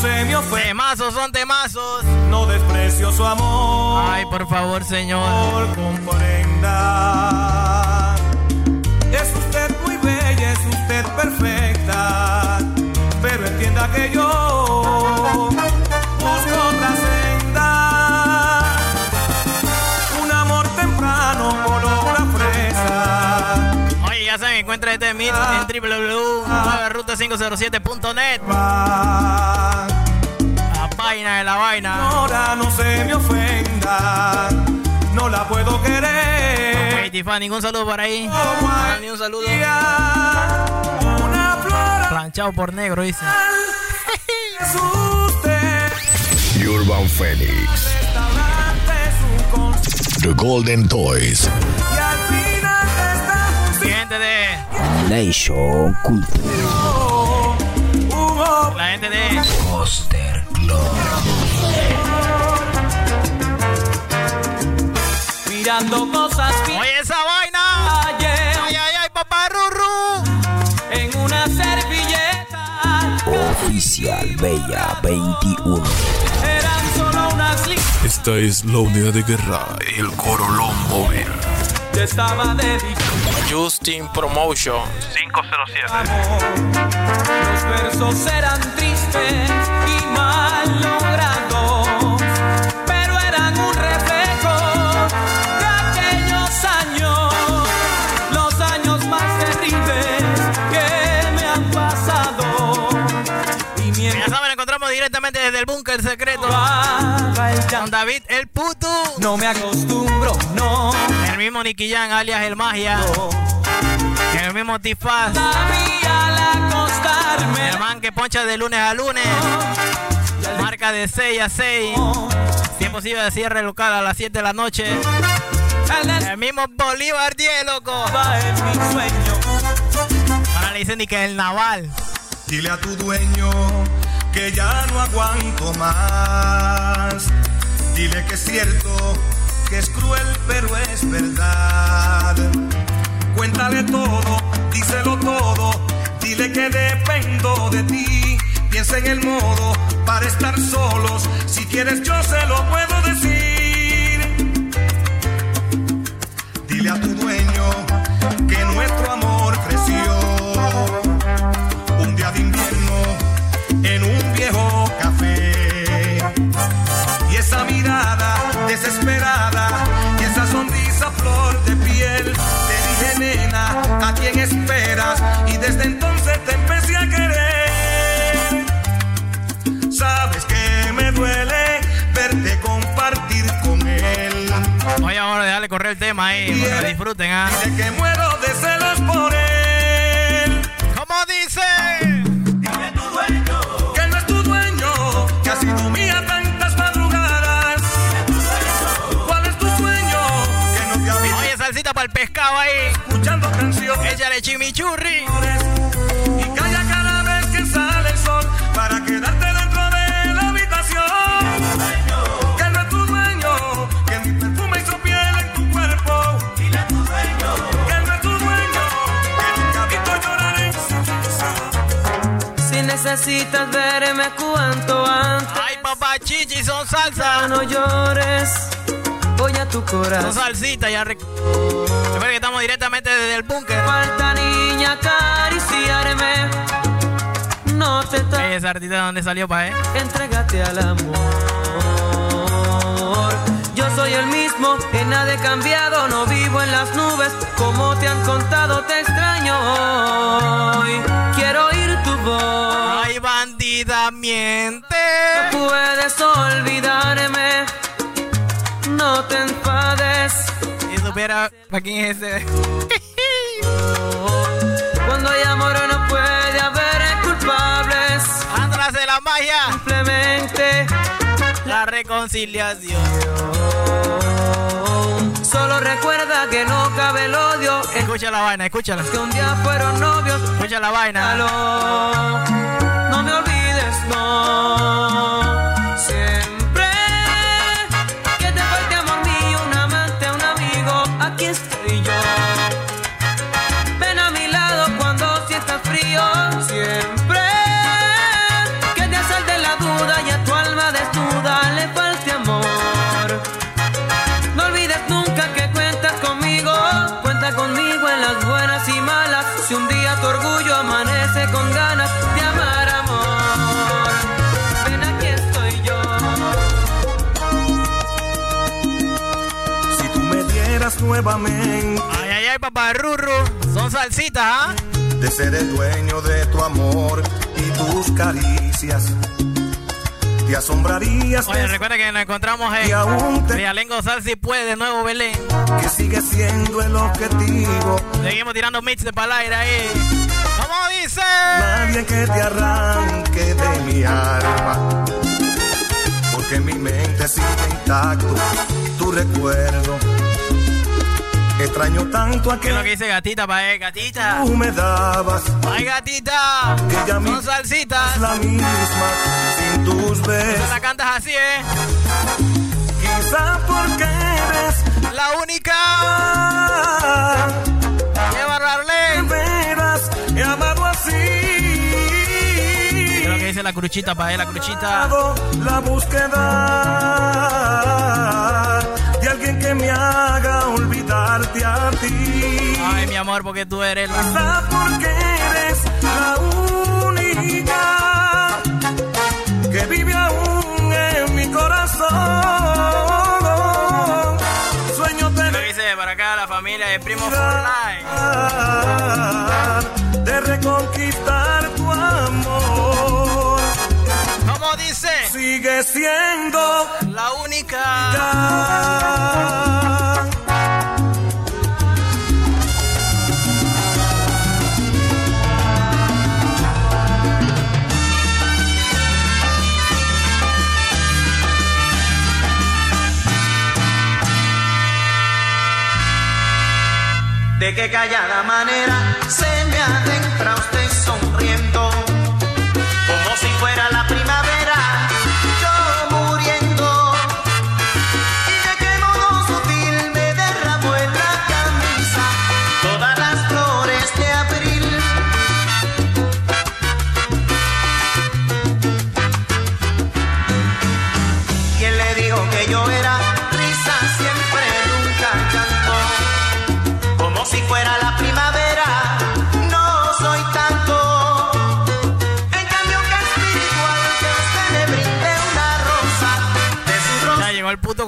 Se me ofenda. Temazos son temazos. No desprecio su amor. Ay, por favor, señor. comprenda. Es usted muy bella, es usted perfecta. Pero entienda que yo encuentra este mix en www.ruta507.net. La vaina de la vaina. Ahora no se me ofenda. No la puedo querer. Hey, Tiffany, ningún saludo por ahí. Ni un saludo. Planchado por negro, dice. Urban Phoenix. The Golden Toys. Gente de. Nation Culture. La gente de. Poster Club. mirando cosas Oye, esa vaina. Ayer. Ay, ay, ay, papá Ruru. En una servilleta. Oficial Bella 21. Eran solo unas Esta es la unidad de guerra, el Corolón móvil. Te estaba dedicando. Justin Promotion 507. Los versos eran tristes y mal directamente desde el búnker secreto. Con David el puto. no me acostumbro, no. El mismo Nicky Jam, alias el Magia. El mismo Tifaz. Sabía al acostarme. El man que poncha de lunes a lunes. Marca de 6 a 6. Si es posible de cierre local a las 7 de la noche. El mismo Bolívar 10, loco. en mi sueño. Ahora le dicen ni que el naval. Dile a tu dueño que ya no aguanto más. Dile que es cierto, que es cruel, pero es verdad. Cuéntale todo, díselo todo. Dile que dependo de ti. Piensa en el modo para estar solos. Si quieres, yo se lo puedo decir. Dile a tu viejo café. Y esa mirada desesperada y esa sonrisa flor de piel. Te dije, nena, ¿a quién esperas? Y desde entonces te empecé a querer. Sabes que me duele verte compartir con él. Oye, ahora déjale correr el tema ahí. Para que disfruten, ¿ah? De que muero de celos por él. ¿Cómo dice? Pescado ahí. escuchando canciones. Échale chimichurri. Y calla cada vez que sale el sol para quedarte dentro de la habitación. Que no es tu dueño, que mi perfume hizo piel en tu cuerpo. Dile a tu dueño que no es tu dueño, que nunca he visto llorar en su Si necesitas verme cuanto antes. Ay, papá chichi, son salsa. No llores. Tu corazón. salsita, ya. rec- Recuerda que estamos directamente desde el búnker. Falta niña acariciarme. No te toca. Esa artista dónde salió pa' eh? Entrégate al amor. Yo soy el mismo, que nada he cambiado, no vivo en las nubes. Como te han contado, te extraño hoy. Quiero oír tu voz. Ay, bandida, miente. No puedes olvidarme. No te enfades. Si supiera, ¿para quién es ese? Cuando hay amor no puede haber culpables. Atrás de la magia. Simplemente la reconciliación. Solo recuerda que no cabe el odio. Escucha la vaina, escúchala. Que un día fueron novios. Escucha la vaina. No me olvides, no. Siempre nuevamente. Ay, ay, ay, papá Rurru. Son salsitas, ¿ah? De ser el dueño de tu amor y tus caricias. Te asombrarías. Oye, recuerda que nos encontramos en Rialengo Sal si puede de nuevo Belén. Que sigue siendo el objetivo. Seguimos tirando mix de palaira ahí. ¿Cómo dice? Nadie que te arranque de mi alma. Porque mi mente sigue intacto tu recuerdo. Extraño tanto a ¿Qué es lo que dice gatita pa' él? Gatita. Tú me dabas. Ay, gatita. Que ya Son salsitas. La misma sin tus besos. Tú la cantas así, ¿eh? Quizá porque eres la única. ¡Qué barrarle! Veras, he amado así. ¿Qué es lo que dice la cruchita pa' él? La cruchita. La búsqueda que me haga olvidarte a ti. Ay, mi amor, porque tú eres la. Quizá porque eres la única que vive aún en mi corazón. Sueño tener. Lo dice para acá la familia de Primo Fortnite. Sigue siendo la única. De qué callada manera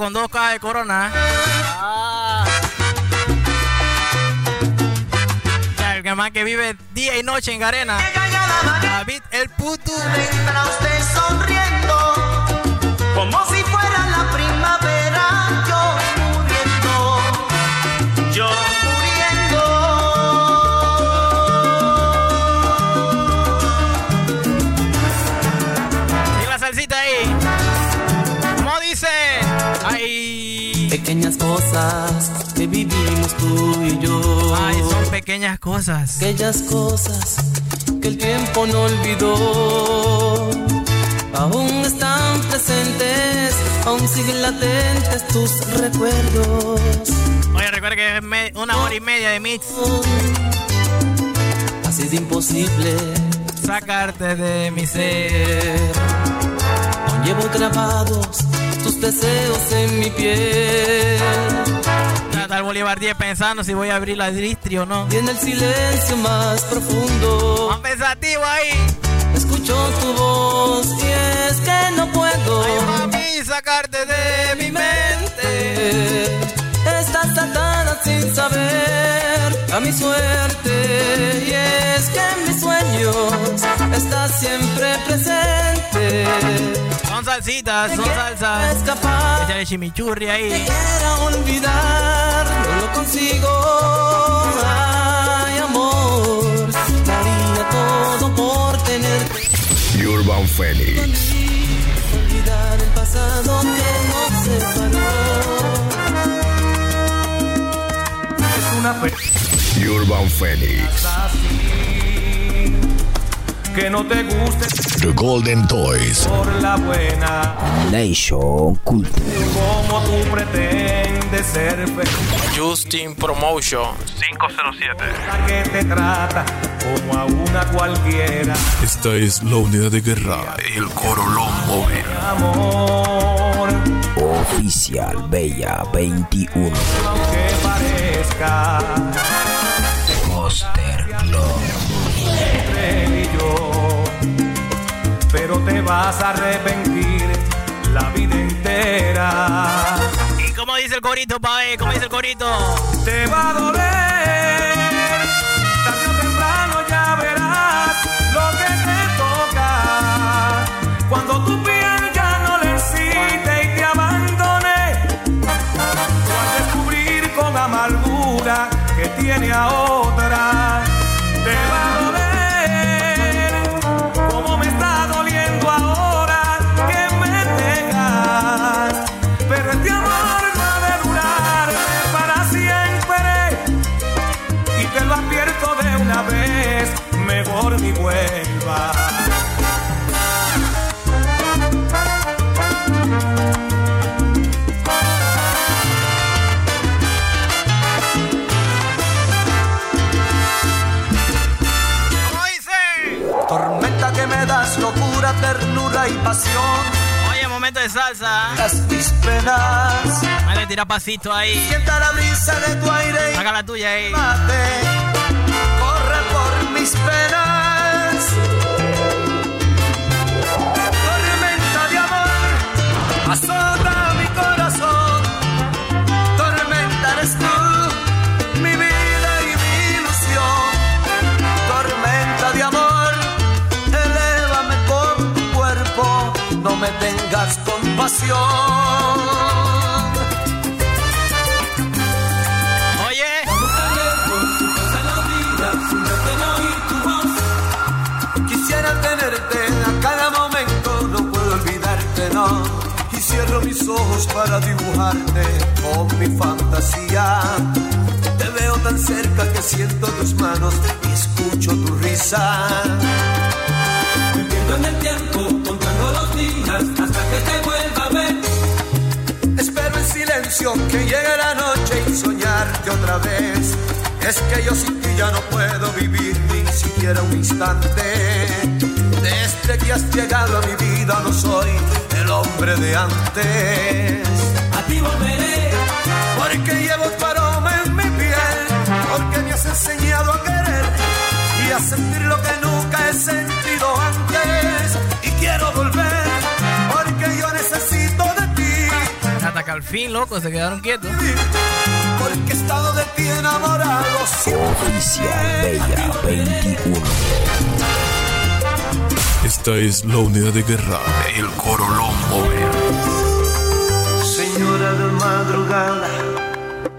con dos cajas de corona. Ah. El que más que vive día y noche en Garena. David el puto. Entra usted sonriendo, como si Pequeñas cosas que vivimos tú y yo. Ay, son pequeñas cosas. Aquellas cosas que el tiempo no olvidó. Aún están presentes, aún siguen latentes tus recuerdos. Oye, recuerda que es una hora y media de mix. Ha sido imposible sacarte de mi ser. Aún llevo grabados tus deseos en mi piel. Está el Bolívar 10 pensando si voy a abrir la distri o no. Y en el silencio más profundo. Más pensativo ahí. Escucho tu voz y es que no puedo mami, sacarte de mi mente. Atada sin saber a mi suerte y es que en mis sueños estás siempre presente. Son salsitas, son salsas. Escapar. Échale chimichurri ahí. Te quiero olvidar, no lo consigo. Ay, amor, daría todo por tenerte. Urban Phoenix. Olvidar el pasado que nos separó. Una fe Urban Phoenix. así que no te guste The Golden Toys. por la buena. Nation Culture. Como tú pretendes ser feliz. Justin Promotion 507. La que te trata como a una cualquiera. Esta es la unidad de guerra, el Corolón Móvil. Amor, Oficial Bella 21. Club. entre él y yo, pero te vas a arrepentir la vida entera. ¿Y cómo dice el corito, pae? ¿Cómo dice el corito? Te va a doler, vuelva. ¿Cómo dice? Tormenta que me das locura, ternura y pasión. Oye, momento de salsa. Las mis penas. Vale, tira pasito ahí. Sienta la brisa de tu aire y Saca la tuya ahí. mate. Corre por mis penas. Tengas compasión. Oye, Quisiera tenerte a cada momento, no puedo olvidarte, no. Y cierro mis ojos para dibujarte con mi fantasía. Te veo tan cerca que siento tus manos y escucho tu risa. Me pierdo en el tiempo, los días hasta que te vuelva a ver. Espero en silencio que llegue la noche y soñarte otra vez. Es que yo sin ti ya no puedo vivir ni siquiera un instante. Desde que has llegado a mi vida no soy el hombre de antes. A ti volveré, porque llevo tu aroma en mi piel, porque me has enseñado a querer y a sentir lo que nunca he sentido antes. Y quiero volver, que al fin, loco, se quedaron quietos. Porque he estado de ti enamorado Oficial Bella 21. Esta es la unidad de guerra, el Corolón. Señora de madrugada,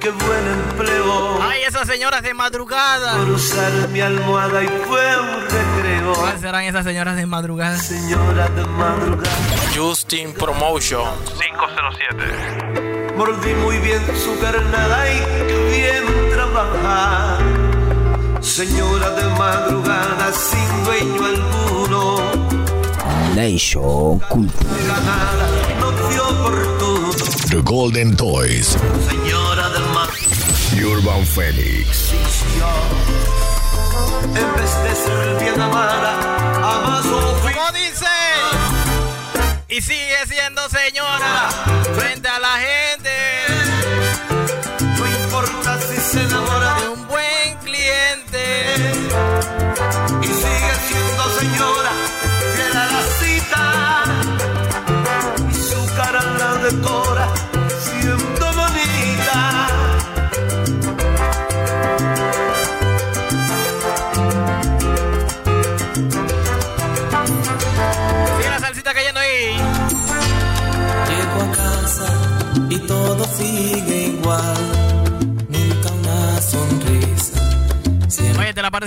qué buen empleo. Ay, esas señoras de madrugada. Por usar mi almohada y fue un recreo. ¿Cuáles serán esas señoras de madrugada? Señora de madrugada, Justin Promotion 507. mordí muy bien su carnada y qué bien trabajar. Señora de madrugada, sin dueño alguno, Nation Culture. ganada, no dio oportuno. The Golden Toys. Señora de madrugada. Urban Phoenix. En vez de ser bien amada, ama su oficio. ¿Cómo dice? Y sigue siendo señora frente a la gente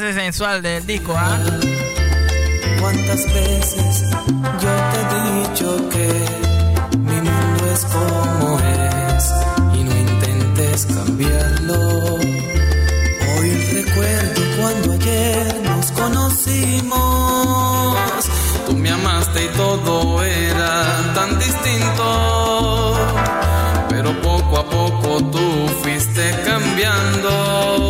Parece sensual del disco, ¿ah? ¿Cuántas veces yo te he dicho que mi mundo es como es y no intentes cambiarlo? Hoy recuerdo cuando ayer nos conocimos. Tú me amaste y todo era tan distinto. Pero poco a poco tú fuiste cambiando.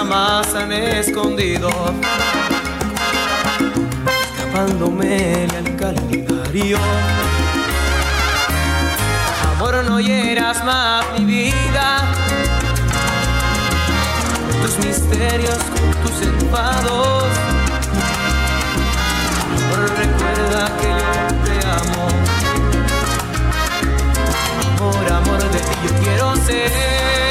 Jamás han escondido. Escapándome al calendario. Amor, no hieras más mi vida. Tus misterios, tus enfados. Amor, recuerda que yo te amo. Amor, amor de ti yo quiero ser.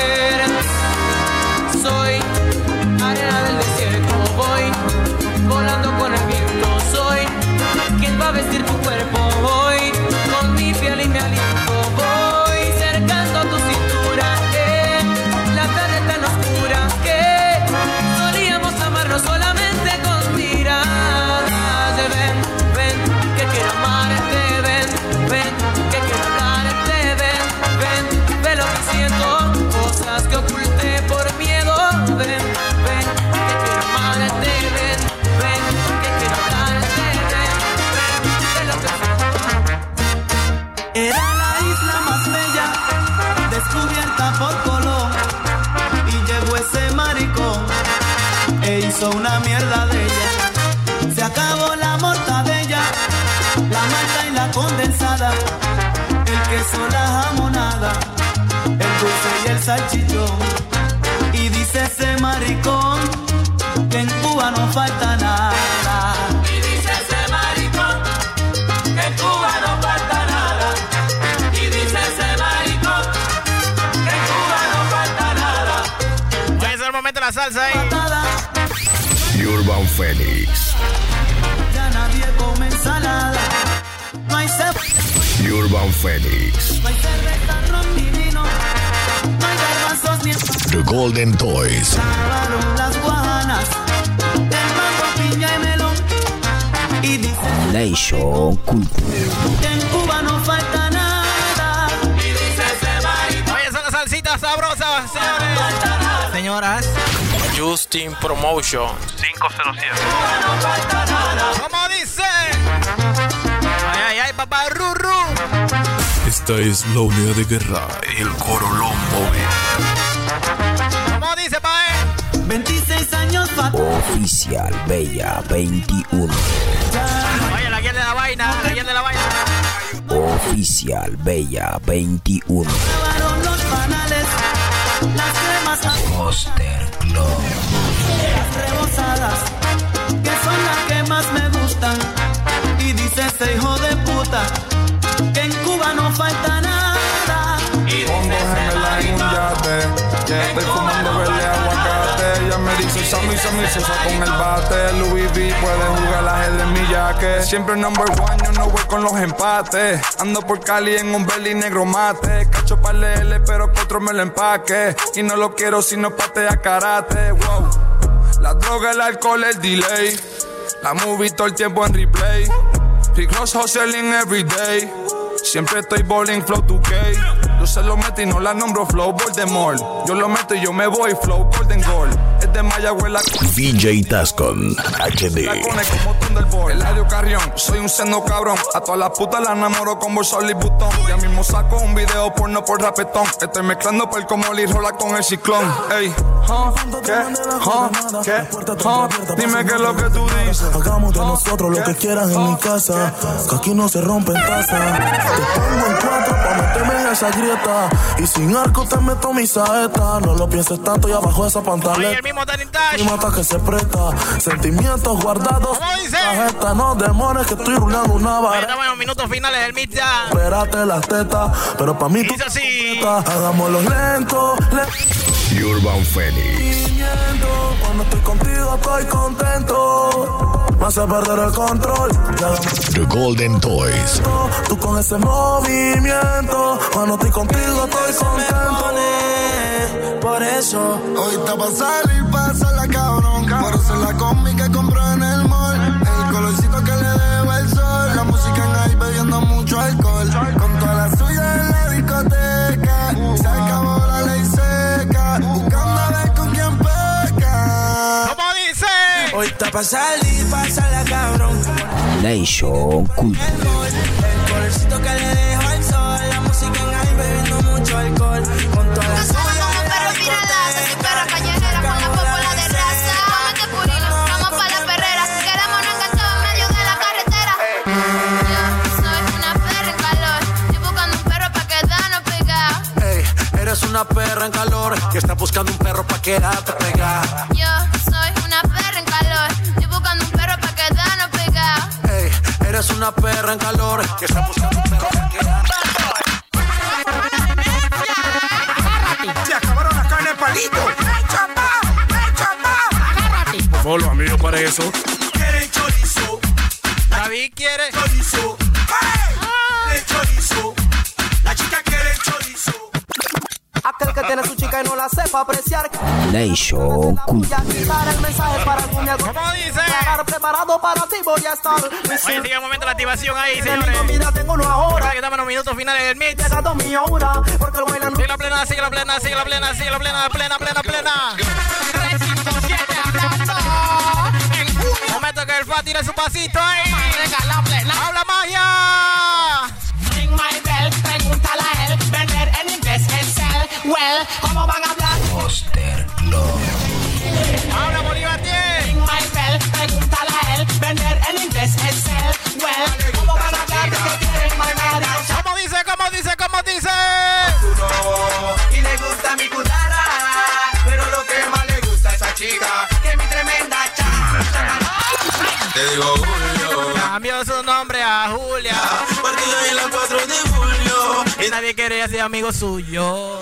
Falta nada. Y dice ese maricón que en Cuba no falta nada. Y dice ese maricón que en Cuba no falta nada. Oye, es el momento de la salsa ahí. Urban Phoenix. Ya nadie come ensalada. No hay cebolla. Urban Phoenix. No hay cerveza, ron ni vino. No hay garbanzos ni The Golden Toys. Las Nation Culture. que en Cuba no falta nada. Oye, son las salsitas sabrosas, señores. Señoras. Justin Promotion 507. ¿Cómo dice? Ay, ay, ay, papá, Ruru. Esta es la unidad de guerra, el Corolón móvil. ¿Cómo dice, pae? 26 años pa' Oficial Bella 21. Oye, la guía de la vaina, la guía de la vaina. Oficial Bella 21. Llevaron los panales. Las cremas Poster Club. rebosadas. Que son las que más me gustan. Y dice ese hijo de puta. Que en Cuba no falta nada. Y Pongo dice ese gemela en un yate. Ya estoy fumando verde. Ella me dice Sammy, Sammy, sosa con el bate. Louis V puede jugar la gel en mi jaque. Siempre number one, yo no voy con los empates. Ando por Cali en un belly negro mate. Cacho para L, pero que otro me lo empaque. Y no lo quiero si no patea karate. Wow. La droga, el alcohol, el delay. La movie todo el tiempo en replay. Rick Ross hustling every. Siempre estoy bowling flow 2K. Yo se lo meto y no la nombro flow Voldemort. Yo lo meto y yo me voy flow Golden Goal. Desde Mayagüez la DJ Tascon HD. como Eladio Carrión, soy un sendo cabrón. A todas las putas las enamoro con bolsa y butón. Ya mismo saco un video porno por rapetón. Estoy mezclando por como rola con el ciclón. Ey, ¿qué? ¿Qué? Dime qué es lo que tú dices. Hagamos de nosotros lo que quieras en mi casa. Que aquí no se rompen tazas. Te pongo en cuatro pa' meterme en esa grieta. Y sin arco te meto mi saeta. No lo pienses tanto y abajo de esa pantalla. El mismo Dash. Mata que se presta. Sentimientos guardados. ¿Cómo dice? Esta no demores que estoy rulando una vara. Estamos en los minutos finales del mid ya. Espérate las tetas. Pero pa' mí tú. Dice así. Hagámoslo lento. lento. Urban Phoenix. Cuando estoy contigo estoy contento. Me hace perder el control. The Golden Toys. Tú con ese movimiento. Cuando estoy contigo estoy contento. Por eso, hoy está pa' salir, pasa la cabrón. Por eso la combi que compró Hoy está pa' salir, pasa la cabrón. Nation Culture. El colorcito que le dejo el sol. La música en ahí bebiendo mucho alcohol. Con toda la suya en la discoteca. perra callejera con la popola de raza. Cómete purina, vamos pa' la perrera. Quedémonos enganchados en medio de la carretera. Yo soy una perra en calor. Estoy buscando un perro pa' quedarnos pegados. Ey, eres una perra en calor que está buscando un perro pa' quedarte pegada. Yo eres una perra en calor que está buscando un perro quedarte Se acabaron las carnes palito. Amigo, para eso. Que no la sepa apreciar. Nation el mensaje para el. ¿Cómo dice? Estar preparado para ti voy a estar. Oye, sigue un momento la activación ahí, señores. Mira, tengo que estamos en los minutos finales del mix. Mi hora. Porque el bailan Sigue la plena, sigue la plena, sigue la plena, sigue la plena, plena, plena, plena. Momento que el FA tire su pasito ahí. ¡Habla magia! Ring my bell, Well, ¿cómo van a hablar? Poster Club. ¡Habla Bolívar 10! Ring my bell, pregúntale a él. Vender en inglés es sell. Well, ¿cómo van a hablar de que quieren my man? ¿Cómo dice, cómo dice, cómo dice? Y le gusta mi cuchara. Pero lo que más le gusta a esa chica, que mi tremenda cha. Te digo Julio, Cambió su nombre a Julia. porque hoy es la 4 de nadie quiere ser amigo suyo.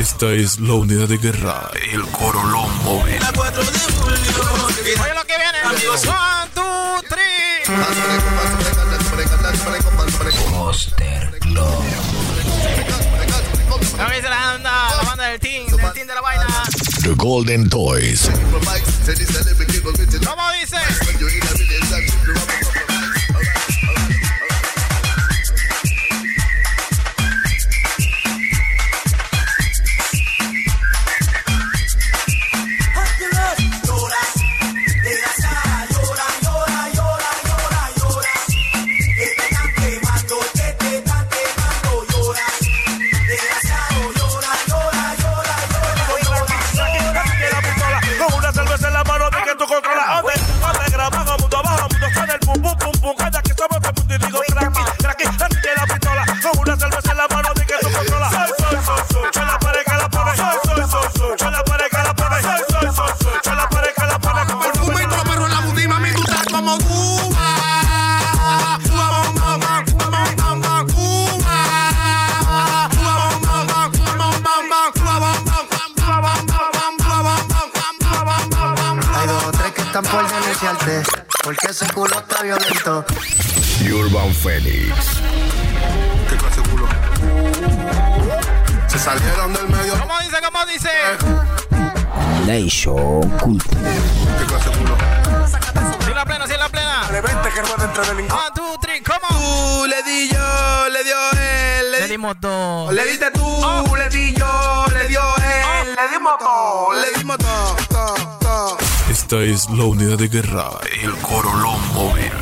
Esta es la unidad de guerra, el Corolón móvil. la 4 de julio. Oye lo que viene. One, two, three. Poster Club. ¿Cómo dice la banda? La banda del team, del team de la vaina. The Golden Toys. ¿Cómo Nation Culture. ¿Qué clase de culo? Sí la plena, sí la plena. Revente que rueda entre delincuentes. One, two, three, ¿cómo? Tú le di yo, le dio él, le Le di dimos dos. Le diste tú, le di yo, le dio él, le dimos todo. Le dimos todo. Esta es la unidad de guerra, el Corolón móvil.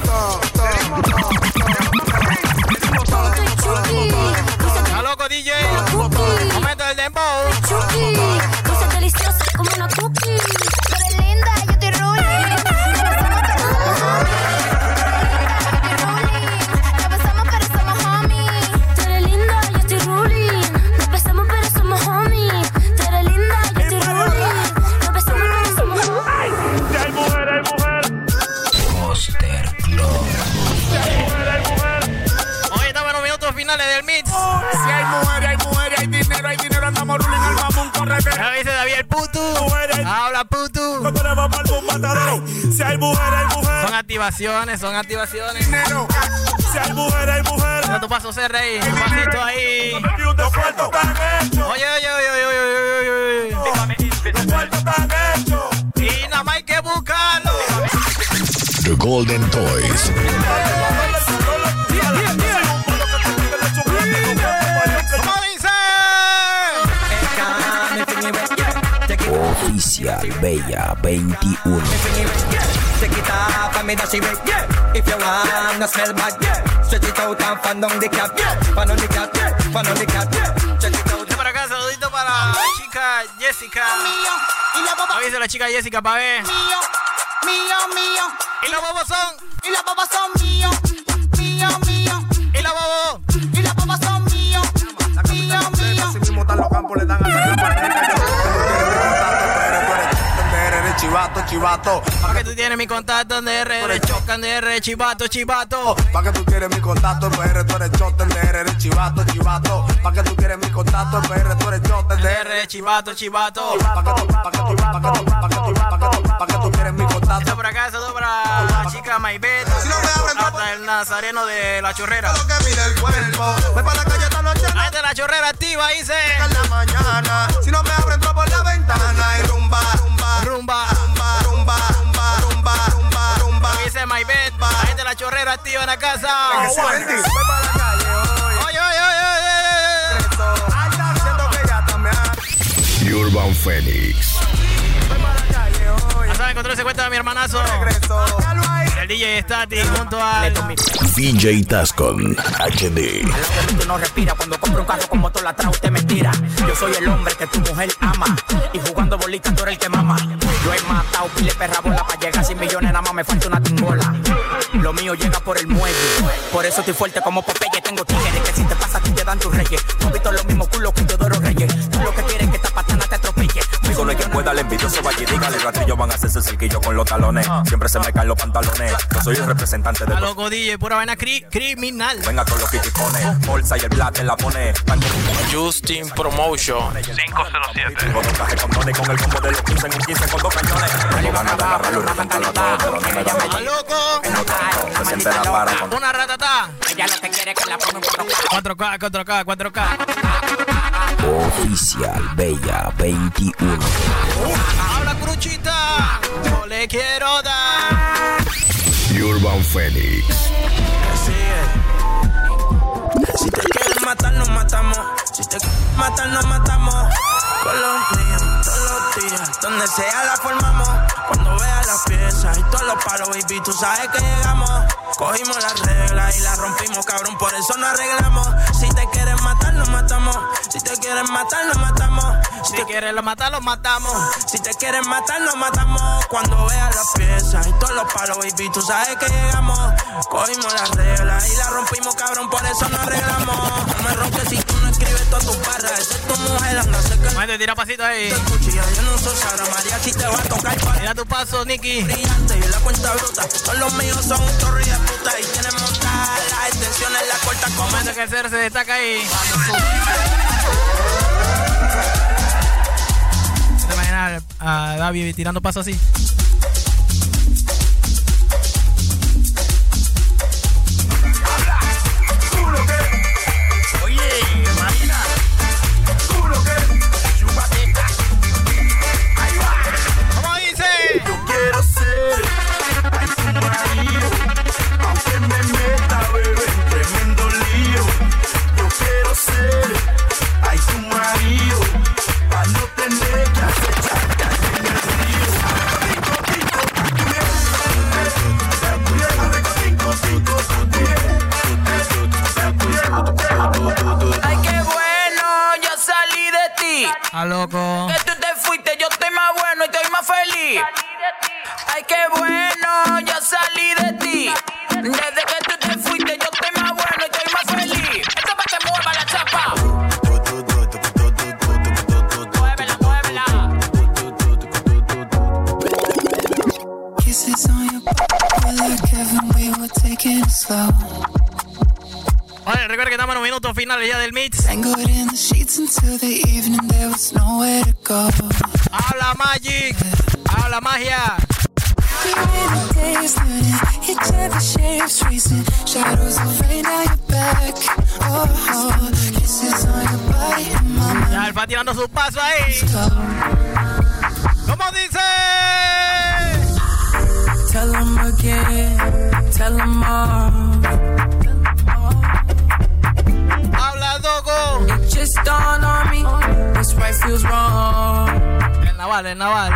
¡Está loco, DJ! ¡Momento del dembow! Ya dice David el putu. Habla putu. No. Si hay mujer, hay mujer. Son activaciones, son activaciones. Dinero. Si hay mujer, hay mujer. Mira tu paso ser rey. Un pasito ahí. Oye, oye, oye, oye, oye, oye, oye. Y nada más hay que buscarlo. The Golden Toys. It out. Este para acá, saludito para la chica Jessica. Y la baba Avisa a la chica Jessica para ver. mío, mío, mío. Y los bobos son. Y las babas son mío, mío, mío. Y los bobos. Y las babas son mío, mío, mío. Así mismo están los campos, le dan a la chivato. Pa' que tú tienes mi contacto de RR, chocan de R, chivato, chivato. Pa' que tú quieres mi contacto, en PR tú eres chote, en DR eres chivato, chivato. Pa' que tú quieres mi contacto, en PR tú eres chote, en DR chivato, chivato. Pa' que tú, pa' que tú, pa' que tú, pa' que tú, pa' que tú, pa' que tú mi contacto. Esto por acá, saludo para la chica Maybet. Hasta el nazareno de la chorrera. que mide el cuerpo. Voy pa' la calle esta noche, Ahí está la chorrera activa, dice. en la mañana. Si no me abro, entro por la ventana y rumba, Rumba. rumba, rumba, rumba, rumba, rumba, rumba. Dice Maybet. Ahí está la chorrera activa en la casa. Voy la calle hoy. Oye, oye, oye, oye, oye. Alta, siento que ya también. Urban Phoenix. Saben, control se cuenta de mi hermanazo. Regreso. El DJ Stati junto al. DJ Tascon HD. Tú no respira cuando compro un carro con motor atrás usted me tira. Yo soy el hombre que tu mujer ama y jugando bolitas tú eres el que mama. Yo he matado pile perra bola para llegar a 100 millones nada más me falta una tingola. Lo mío llega por el muelle, por eso estoy fuerte como Popeye. Tengo tigres que si te pasa a ti te dan tus reyes. No he visto los mismos culos que Teodoro El envidioso vaya y dígale, ratillos van a hacerse cerquillo con los talones. Siempre se me caen los pantalones. Yo soy el representante de A los... loco DJ, pura vaina cri- criminal. Venga con los kiticones, bolsa y el plate la pone. Justin Promotion 507. con un traje con el combo de los 15 en un 15 con dos cañones. Tengo ganas de agarrarlo y reventarlo a todo, pero no me da A loco. No tanto, se siente la con Una ratata. Ella lo que quiere que la ponga en 4K. 4K, 4K, 4K. Oficial Bella 21. Habla cruchita. No le quiero dar. Urban Phoenix. Si te quieren matar, nos matamos. Si te quieren matar, nos matamos. Con los todos los días. Donde sea la formamos. Cuando veas las piezas y todos los palos, baby, tú sabes que llegamos. Cogimos las reglas y las rompimos, cabrón, por eso nos arreglamos. Si te quieren matar, nos matamos. Si te quieren matar, nos matamos. Si Si quieres lo matar, lo matamos. si te quieren matar, nos matamos. Cuando veas las piezas y todos los palos, baby, tú sabes que llegamos. Cogimos las reglas y las rompimos, cabrón, por eso nos arreglamos. No me ronques si escribes todas tus barras. Tu mujer, anda cerca. Momento, tira pasito ahí. Yo no soy Sara María, si te va a tocar para Mira tu paso, Nicky. brillante y la cuenta bruta. Todos los míos son un chorro de puta y tienen montadas las extensiones, la corta como Momento que el cero se destaca ahí. ¿Te imaginas a David tirando paso así? Ay, su marido, pa' no tener que acechar, que hacer el deseo. Ay, qué bueno, yo salí de ti. A que tú te fuiste, yo estoy más bueno y estoy más feliz. Ay, qué bueno, yo salí de ti. Recuerda que estamos en los minutos finales ya del mix. Habla Magic. Habla magia. Ya, él va tirando su paso ahí. ¿Cómo dice? Tell them again, tell all. Dogo. It just dawned on me, right feels wrong. El naval, el naval.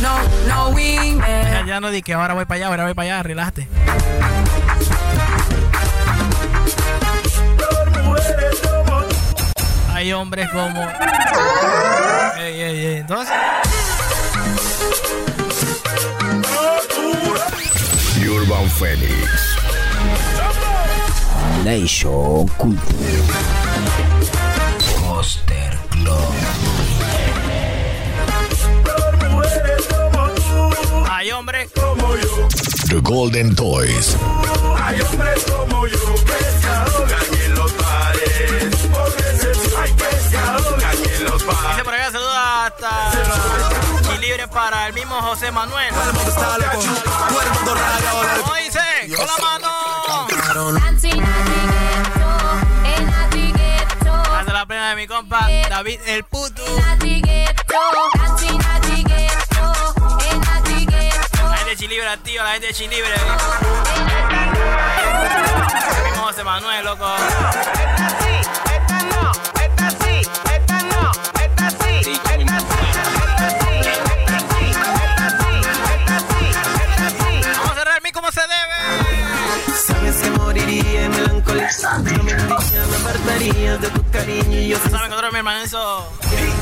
No, no wingman. Ya, ya no di que ahora voy para allá, ahora voy para allá, relájate. Hay hombres como. Ey, ey, ey. Entonces. Urban Phoenix. Nation Culture. Poster Club. Hay hombres como yo. The Golden Toys. Hay hombres como yo que se ahogan en los bares. Hay que se ahogan en los bares. Dice por acá, saluda hasta. Y libre para el mismo José Manuel. Raro. ¿Cómo dice? Con la mano mataron. Hasta la pena de mi compa David el puto. La gente de Chilibre, tío, la gente de Chilibre. José Manuel, loco. Esta sí, esta no, esta sí, esta no, esta sí, esta sí. Melancolía. No me me de tu cariño y yo ¿Sabes encontrar mi hermano eso?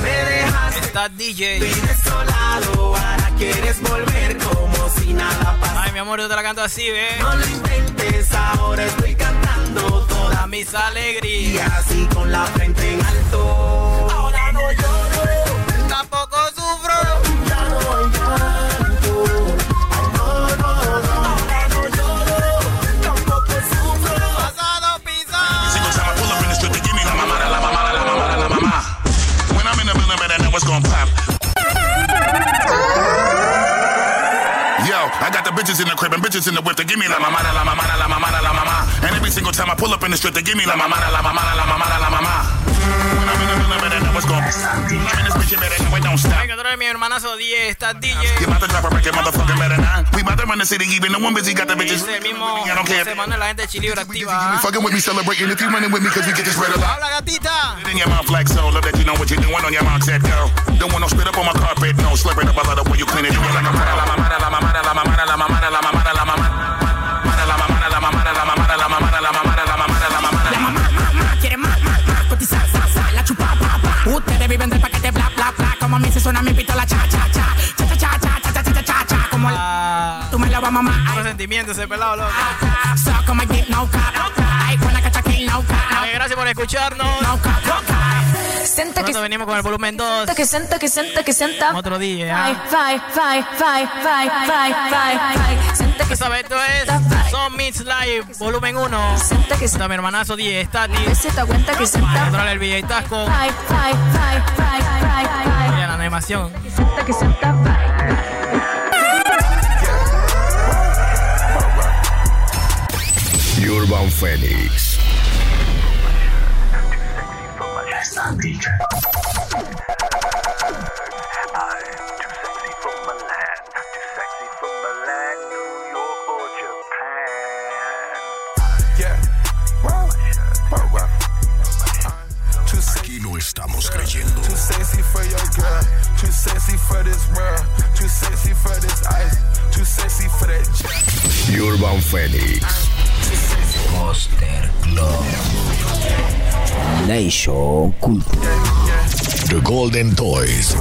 me dejas Está DJ. desolado. Ahora quieres volver como si nada pasara. Ay, mi amor, yo te la canto así, ve. No lo inventes, ahora estoy cantando todas mis y alegrías. así con la frente en alto. Ahora no lloro, Tampoco sufro. ya no hay bitches in the crib and bitches in the whip. They give me la mamada, la mamada, la mamada, la mama. And every single time I pull up in the strip, they give me la mamada, la mamada, la mamada, la mama. Venga, mi hermanazo DJ está DJ. Mismo la gente Chilibra activa. ¿ah? Habla gatita. In your mouth so, love that you know what you're doing on your mouth, girl. Don't want no spit up on my carpet, no slurping up a lot of when you clean it, you get like a miente ese pelado, loco. Ver, gracias por escucharnos. Senta que venimos con el volumen 2. Senta que senta que senta que senta. Otro DJ. ¿ah? ¿Sabes? Esto es Son Mix Live, volumen 1. Está mi hermanazo DJ Stati. Se te cuenta que el DJ Tasco. Mira la animación. Senta que senta. Urban Phoenix. Aquí estamos creyendo. Too sexy for your girl. Too sexy for this world. Too sexy for this ice. Too sexy for that. Urban Phoenix. Poster Club. Nation Culture. The Golden Toys.